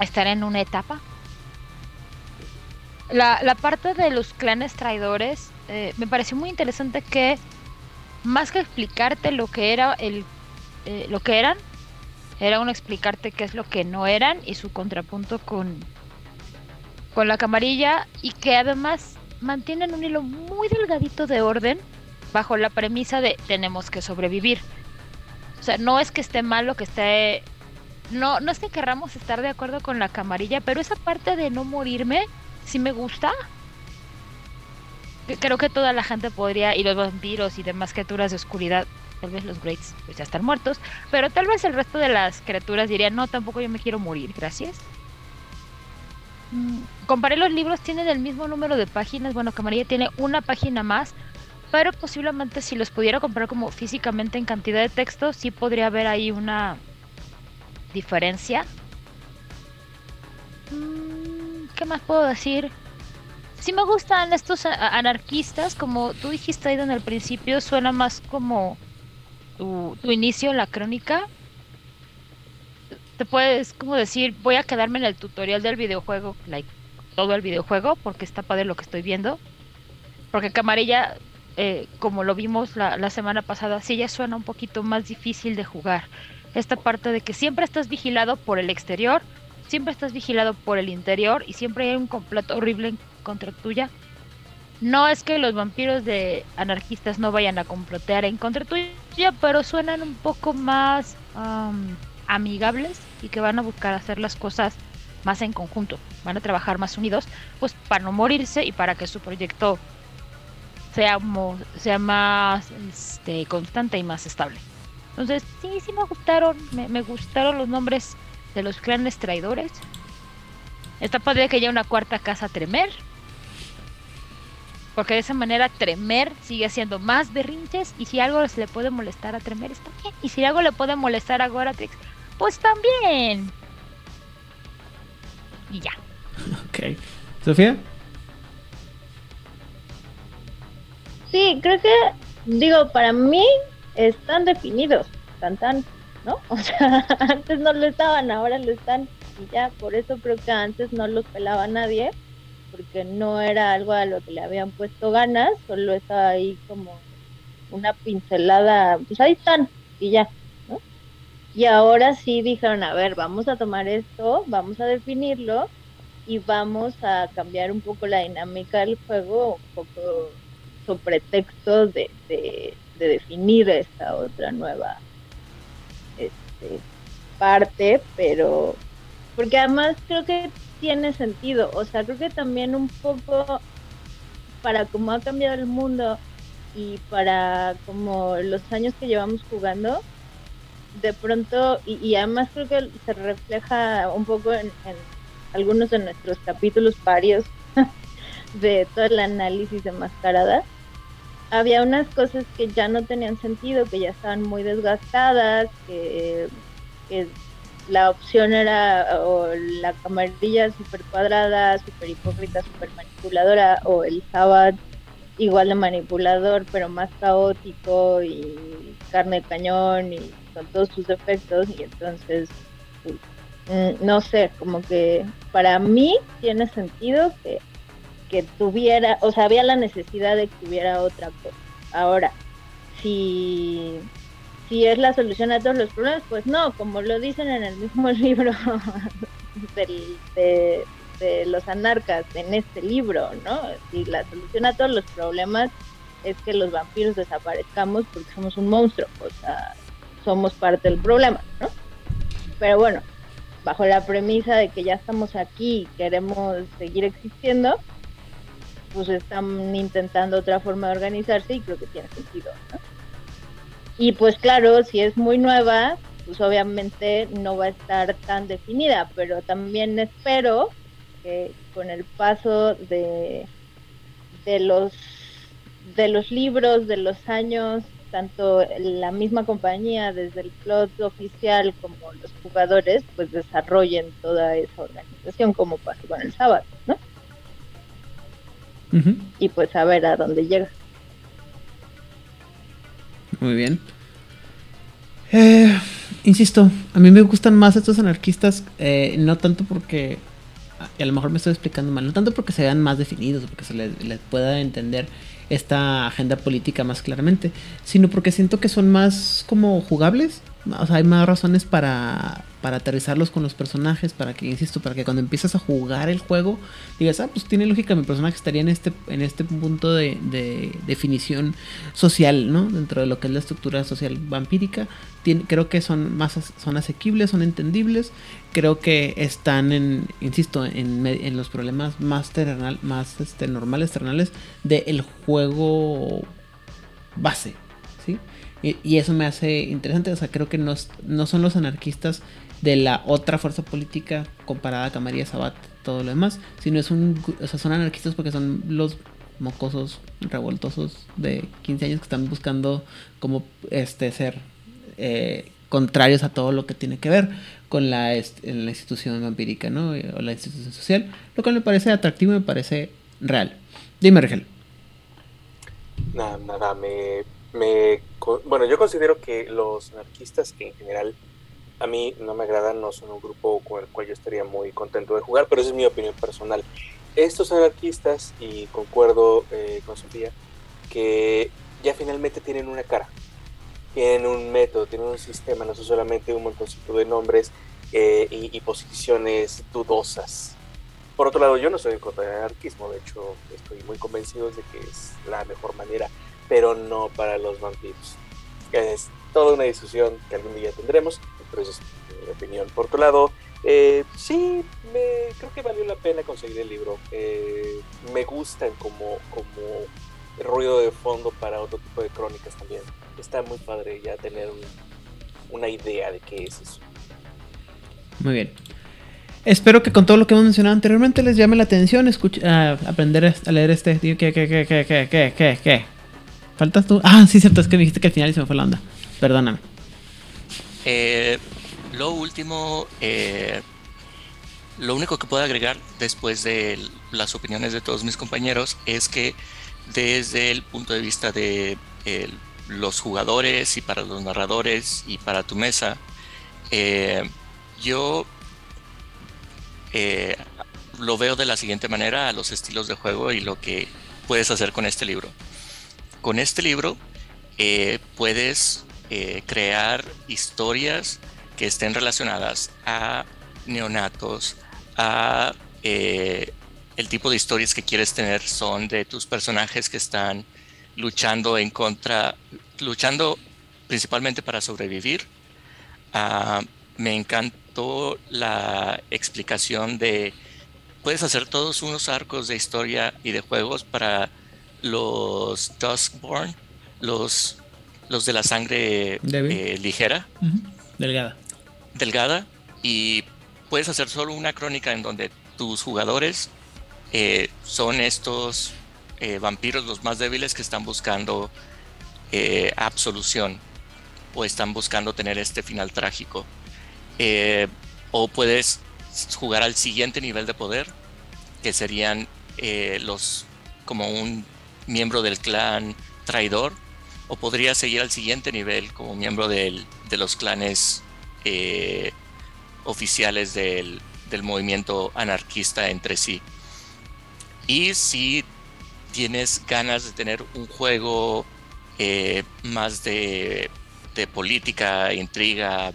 estar en una etapa. La, la parte de los clanes traidores eh, me pareció muy interesante que más que explicarte lo que era el eh, lo que eran era un explicarte qué es lo que no eran y su contrapunto con con la camarilla y que además mantienen un hilo muy delgadito de orden bajo la premisa de tenemos que sobrevivir. O sea, no es que esté mal o que esté... No, no es que querramos estar de acuerdo con la camarilla, pero esa parte de no morirme sí me gusta. Creo que toda la gente podría, y los vampiros y demás criaturas de oscuridad, tal vez los Greats pues ya están muertos, pero tal vez el resto de las criaturas dirían, no, tampoco yo me quiero morir, gracias. Mm, comparé los libros, tienen el mismo número de páginas, bueno, Camarilla tiene una página más, pero posiblemente si los pudiera comprar como físicamente en cantidad de texto, sí podría haber ahí una diferencia. Mm, ¿Qué más puedo decir? Sí me gustan estos anarquistas, como tú dijiste ahí en el principio, suena más como tu, tu inicio en la crónica. Te puedes como decir, voy a quedarme en el tutorial del videojuego, like todo el videojuego, porque está padre lo que estoy viendo. Porque Camarilla, eh, como lo vimos la, semana pasada, sí ya suena un poquito más difícil de jugar. Esta parte de que siempre estás vigilado por el exterior, siempre estás vigilado por el interior y siempre hay un completo horrible en contra tuya. No es que los vampiros de anarquistas no vayan a complotear en contra tuya, pero suenan un poco más amigables y que van a buscar hacer las cosas más en conjunto. Van a trabajar más unidos, pues para no morirse y para que su proyecto sea, sea más este, constante y más estable. Entonces, sí, sí me gustaron, me, me gustaron los nombres de los clanes traidores. Está padre que haya una cuarta casa Tremer. Porque de esa manera Tremer sigue haciendo más berrinches. Y si algo se le puede molestar a Tremer, está bien. Y si algo le puede molestar a Goratrix, pues también. Y ya. Ok. ¿Sofía? Sí, creo que, digo, para mí están definidos. Tan tan, ¿no? O sea, antes no lo estaban, ahora lo están. Y ya, por eso creo que antes no los pelaba nadie porque no era algo a lo que le habían puesto ganas, solo estaba ahí como una pincelada, pues ahí están, y ya, ¿no? Y ahora sí dijeron, a ver, vamos a tomar esto, vamos a definirlo y vamos a cambiar un poco la dinámica del juego, un poco sobre texto de, de, de definir esta otra nueva este, parte, pero porque además creo que tiene sentido. O sea, creo que también un poco para cómo ha cambiado el mundo y para como los años que llevamos jugando, de pronto, y, además creo que se refleja un poco en, algunos de nuestros capítulos varios de todo el análisis de mascarada, había unas cosas que ya no tenían sentido, que ya estaban muy desgastadas, que, que la opción era o la camarilla super cuadrada, super hipócrita, super manipuladora, o el Sabbath igual de manipulador, pero más caótico y carne de cañón y con todos sus efectos. Y entonces, pues, no sé, como que para mí tiene sentido que, que tuviera, o sea, había la necesidad de que tuviera otra cosa. Ahora, si si es la solución a todos los problemas, pues no, como lo dicen en el mismo libro de, los anarcas, en este libro, ¿no? Si la solución a todos los problemas es que los vampiros desaparezcamos porque somos un monstruo, o sea, somos parte del problema, ¿no? Pero bueno, bajo la premisa de que ya estamos aquí y queremos seguir existiendo, pues están intentando otra forma de organizarse y creo que tiene sentido, ¿no? Y pues claro, si es muy nueva, pues obviamente no va a estar tan definida, pero también espero que con el paso de, de los de los libros, de los años, tanto la misma compañía, desde el plot oficial como los jugadores, pues desarrollen toda esa organización como pasó con el sábado, ¿no? Y pues a ver a dónde llega. Muy bien. Eh, insisto, a mí me gustan más estos anarquistas, eh, no tanto porque, a lo mejor me estoy explicando mal, no tanto porque se vean más definidos, porque se les, pueda entender esta agenda política más claramente, sino porque siento que son más como jugables, o sea, hay más razones para, para aterrizarlos con los personajes, para que, insisto, para que cuando empiezas a jugar el juego, digas, ah, pues tiene lógica, mi personaje estaría en este, en este punto de, de definición social, ¿no? Dentro de lo que es la estructura social vampírica. Creo que son más son asequibles, son entendibles. Creo que están en, insisto, en, los problemas más terrenal, más este, normales, terrenales del juego base, ¿sí? Y, eso me hace interesante, o sea, creo que no, no son los anarquistas de la otra fuerza política comparada a Camaría Sabat, todo lo demás, sino es un, o sea, son anarquistas porque son los mocosos revoltosos de 15 años que están buscando como este ser eh, contrarios a todo lo que tiene que ver con la, la institución vampírica, ¿no? O la institución social, lo cual me parece atractivo y me parece real. Dime, Regel. Nada, nada, me, me, bueno, yo considero que los anarquistas en general a mí no me agradan, no son un grupo con el cual yo estaría muy contento de jugar, pero esa es mi opinión personal. Estos anarquistas, y concuerdo eh, con Sofía, que ya finalmente tienen una cara, tienen un método, tienen un sistema, no son solamente un montoncito de nombres eh, y, y, posiciones dudosas. Por otro lado, yo no soy en contra del anarquismo, de hecho estoy muy convencido de que es la mejor manera, pero no para los vampiros. Es toda una discusión que algún día tendremos, pero es mi opinión. Por otro lado, eh, sí, me, creo que valió la pena conseguir el libro. Eh, me gustan como, como ruido de fondo para otro tipo de crónicas también. Está muy padre ya tener una idea de qué es eso. Muy bien. Espero que con todo lo que hemos mencionado anteriormente les llame la atención escucha, aprender a leer este. ¿Qué, qué, qué, qué, qué, qué, qué, qué? ¿Faltas tú? Ah, sí, cierto, es que me dijiste que al final se me fue la onda. Perdóname. Eh, lo último, eh, lo único que puedo agregar después de las opiniones de todos mis compañeros es que desde el punto de vista de eh, los jugadores y para los narradores y para tu mesa, yo lo veo de la siguiente manera a los estilos de juego y lo que puedes hacer con este libro. Con este libro puedes eh, crear historias que estén relacionadas a neonatos, a el tipo de historias que quieres tener son de tus personajes que están luchando en contra, luchando principalmente para sobrevivir. Ah, me encanta la explicación de puedes hacer todos unos arcos de historia y de juegos para los Duskborn, los, los de la sangre eh, ligera. Delgada. Delgada. Y puedes hacer solo una crónica en donde tus jugadores eh, son estos eh, vampiros los más débiles que están buscando absolución o están buscando tener este final trágico. O puedes jugar al siguiente nivel de poder, que serían los como un miembro del clan traidor, o podrías seguir al siguiente nivel como miembro de los clanes eh, oficiales del, movimiento anarquista entre sí. Y si tienes ganas de tener un juego más de, política, intriga,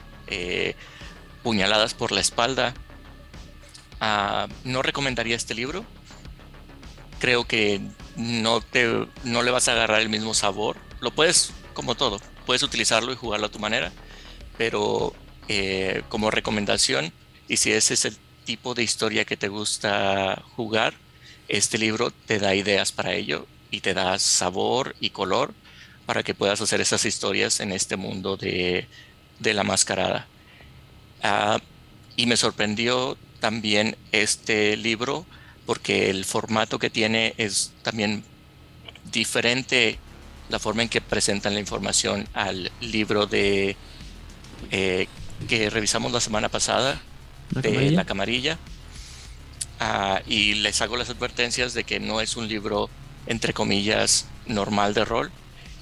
puñaladas por la espalda. Ah, no recomendaría este libro. Creo que no, te, no le vas a agarrar el mismo sabor. Lo puedes, como todo, puedes utilizarlo y jugarlo a tu manera, pero eh, como recomendación, y si ese es el tipo de historia que te gusta jugar, este libro te da ideas para ello y te da sabor y color para que puedas hacer esas historias en este mundo de, de la mascarada. Ah, y me sorprendió también este libro porque el formato que tiene es también diferente la forma en que presentan la información al libro de eh, que revisamos la semana pasada de la camarilla. Ah, y les hago las advertencias de que no es un libro entre comillas normal de rol.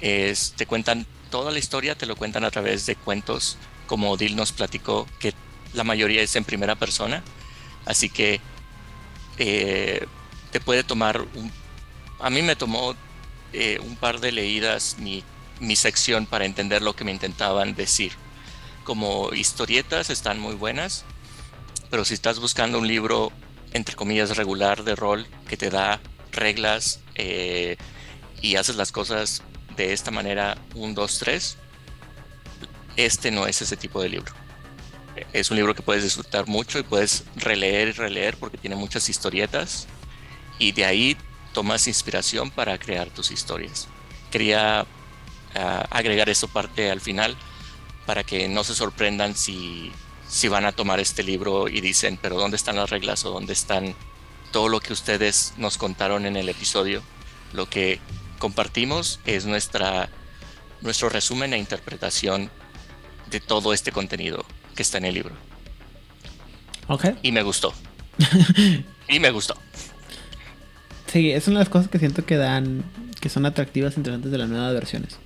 Es, te cuentan toda la historia te lo cuentan a través de cuentos como Dil nos platicó, que la mayoría es en primera persona, así que eh, te puede tomar, un, a mí me tomó eh, un par de leídas mi, mi sección para entender lo que me intentaban decir como historietas están muy buenas, pero si estás buscando un libro, entre comillas, regular de rol que te da reglas eh, y haces las cosas de esta manera, un, dos, tres, este no es ese tipo de libro. Es un libro que puedes disfrutar mucho y puedes releer y releer porque tiene muchas historietas y de ahí tomas inspiración para crear tus historias. Quería ah, agregar eso parte al final para que no se sorprendan si, si van a tomar este libro y dicen, pero ¿dónde están las reglas o dónde están todo lo que ustedes nos contaron en el episodio? Lo que compartimos es nuestra, nuestro resumen e interpretación de todo este contenido que está en el libro. Ok. Y me gustó. y me gustó. Sí, es una de las cosas que siento que dan, que son atractivas e interesantes de las nuevas versiones.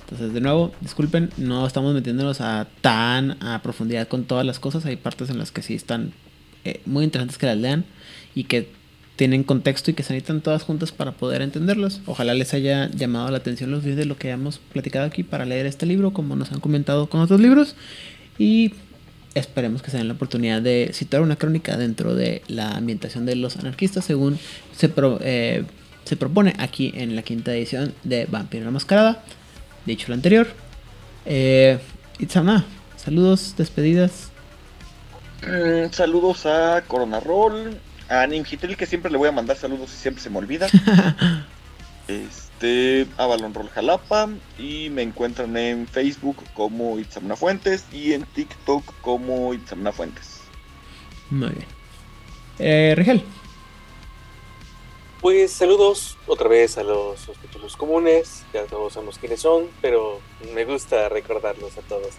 Entonces, de nuevo, disculpen, no estamos metiéndonos a tan a profundidad con todas las cosas. Hay partes en las que sí están eh, muy interesantes que las lean y que tienen contexto y que se necesitan todas juntas para poder entenderlos. Ojalá les haya llamado la atención los videos de lo que hemos platicado aquí para leer este libro, como nos han comentado con otros libros. Y esperemos que se den la oportunidad de citar una crónica dentro de la ambientación de los anarquistas, según se, eh, se propone aquí en la quinta edición de Vampiro la Mascarada dicho lo anterior. Eh, Itzama, saludos, despedidas. Mm, saludos a Corona Roll, a Ninjitel, que siempre le voy a mandar saludos y siempre se me olvida. este, a Balón Roll Jalapa, y me encuentran en Facebook como Itzamna Fuentes y en TikTok como Itzamna Fuentes. Muy bien. Eh, Rigel. Pues saludos otra vez a los sospechosos comunes, ya todos sabemos quiénes son, pero me gusta recordarlos a todos.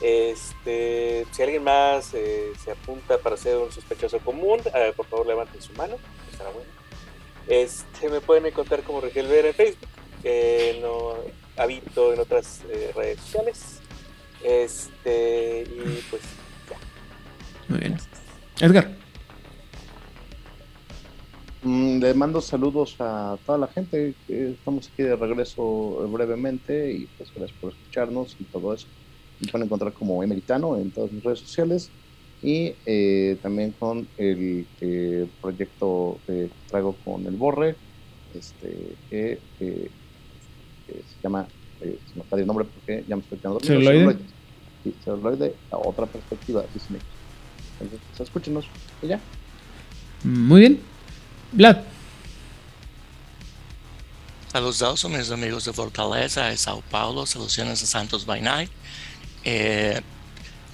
Este, si alguien más eh, se apunta para ser un sospechoso común, eh, por favor levanten su mano, estará bueno. Este, me pueden encontrar como Rigel Vera en Facebook, no habito en otras eh, redes sociales. Este, y pues ya. Muy bien. Edgar. Mm, le mando saludos a toda la gente. Estamos aquí de regreso brevemente y pues gracias por escucharnos y todo eso. Me pueden encontrar como Emeritano en todas mis redes sociales y eh, también con el eh, proyecto que traigo con el Borre, este, que, se llama, eh, se me está el nombre porque ya me estoy quedando dormido. ¿Celuloide? Sí, celuloide, la otra perspectiva, dicen Entonces, pues, escúchenos y ya. Muy bien. Vlad. Saludos a mis amigos de Fortaleza de Sao Paulo, Soluciones de Santos by Night. Eh,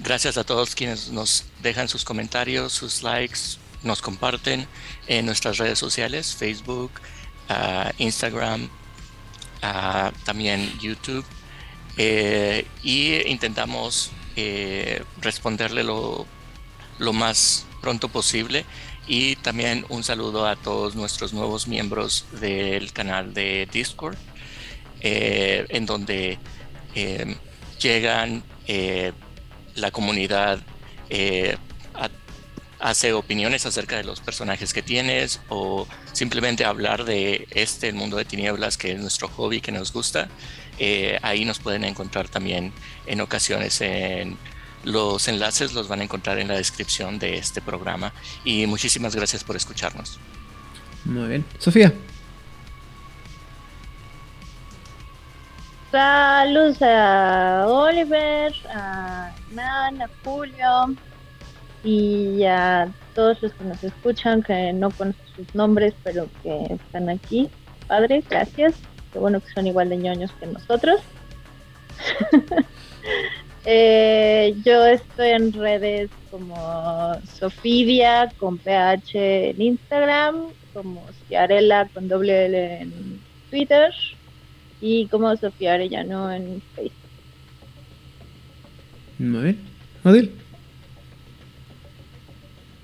gracias a todos quienes nos dejan sus comentarios, sus likes, nos comparten en nuestras redes sociales, Facebook, uh, Instagram, uh, también YouTube. Eh, y intentamos eh, responderle lo, lo más pronto posible y también un saludo a todos nuestros nuevos miembros del canal de Discord, eh, en donde llegan la comunidad, hace opiniones acerca de los personajes que tienes o simplemente hablar de este, el mundo de tinieblas, que es nuestro hobby que nos gusta. ahí nos pueden encontrar también en ocasiones en los enlaces los van a encontrar en la descripción de este programa y muchísimas gracias por escucharnos. Muy bien. Sofía. Saludos a Oliver, a Nan, a Julio y a todos los que nos escuchan, que no conozco sus nombres, pero que están aquí. Padre, gracias. Qué bueno que son igual de ñoños que nosotros. Eh, yo estoy en redes como Sofidia con PH en Instagram, como Ciarela con doble en Twitter y como Sofía Arellano en Facebook. Muy bien. Odil.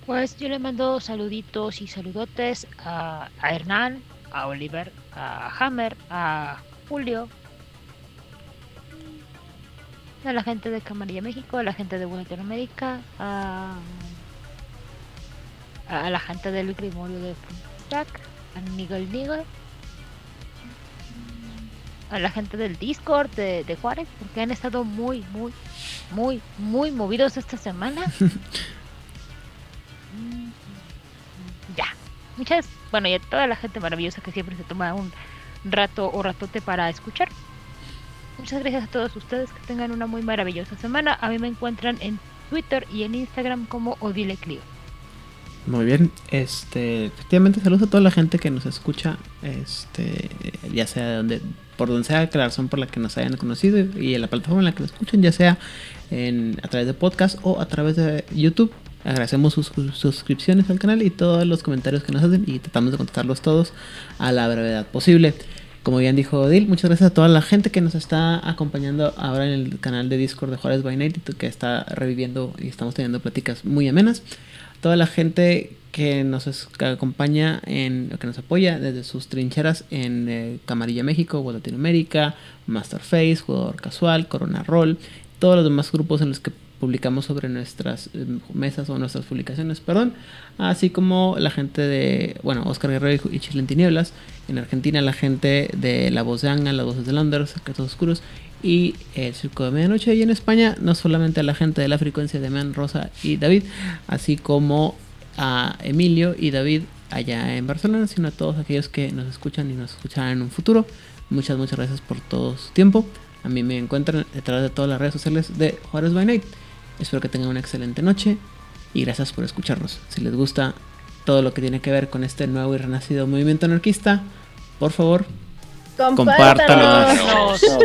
Pues yo le mando saluditos y saludotes a, a Hernán, a Oliver, a Hammer, a Julio, a la gente de Camarilla México, a la gente de Latinoamérica, a, a la gente del Grimorio de Jack, a Nigel Nigel, a la gente del Discord de, de Juárez, porque han estado muy, muy, muy, muy movidos esta semana. Mm, ya. Muchas, bueno, y a toda la gente maravillosa que siempre se toma un rato o ratote para escuchar. Muchas gracias a todos ustedes, que tengan una muy maravillosa semana. A mí me encuentran en Twitter y en Instagram como Odile Clio. Muy bien, este, efectivamente saludos a toda la gente que nos escucha, este, ya sea de donde, por donde sea que la razón por la que nos hayan conocido y en la plataforma en la que nos escuchen, ya sea en, a través de podcast o a través de YouTube. Agradecemos sus, sus suscripciones al canal y todos los comentarios que nos hacen y tratamos de contestarlos todos a la brevedad posible. Como bien dijo Odil, muchas gracias a toda la gente que nos está acompañando ahora en el canal de Discord de Juárez by Night, que está reviviendo y estamos teniendo pláticas muy amenas. Toda la gente que nos acompaña en que nos apoya desde sus trincheras en eh, Camarilla México, World Latinoamérica, Masterface, Jugador Casual, Corona Roll, todos los demás grupos en los que publicamos sobre nuestras eh, mesas o nuestras publicaciones, perdón, así como la gente de, bueno, Oscar Guerrero y Chile en Tinieblas, en Argentina la gente de La Voz de Anga, Las Voces de Londres, Secretos Oscuros y El Circo de Medianoche. Y en España no solamente la gente de la frecuencia de Man, Rosa y David, así como a Emilio y David allá en Barcelona, sino a todos aquellos que nos escuchan y nos escucharán en un futuro. Muchas, muchas gracias por todo su tiempo. A mí me encuentran detrás de todas las redes sociales de Juárez by Night. Espero que tengan una excelente noche y gracias por escucharnos. Si les gusta todo lo que tiene que ver con este nuevo y renacido movimiento anarquista, por favor, Compártanos. Compártanos. Nos-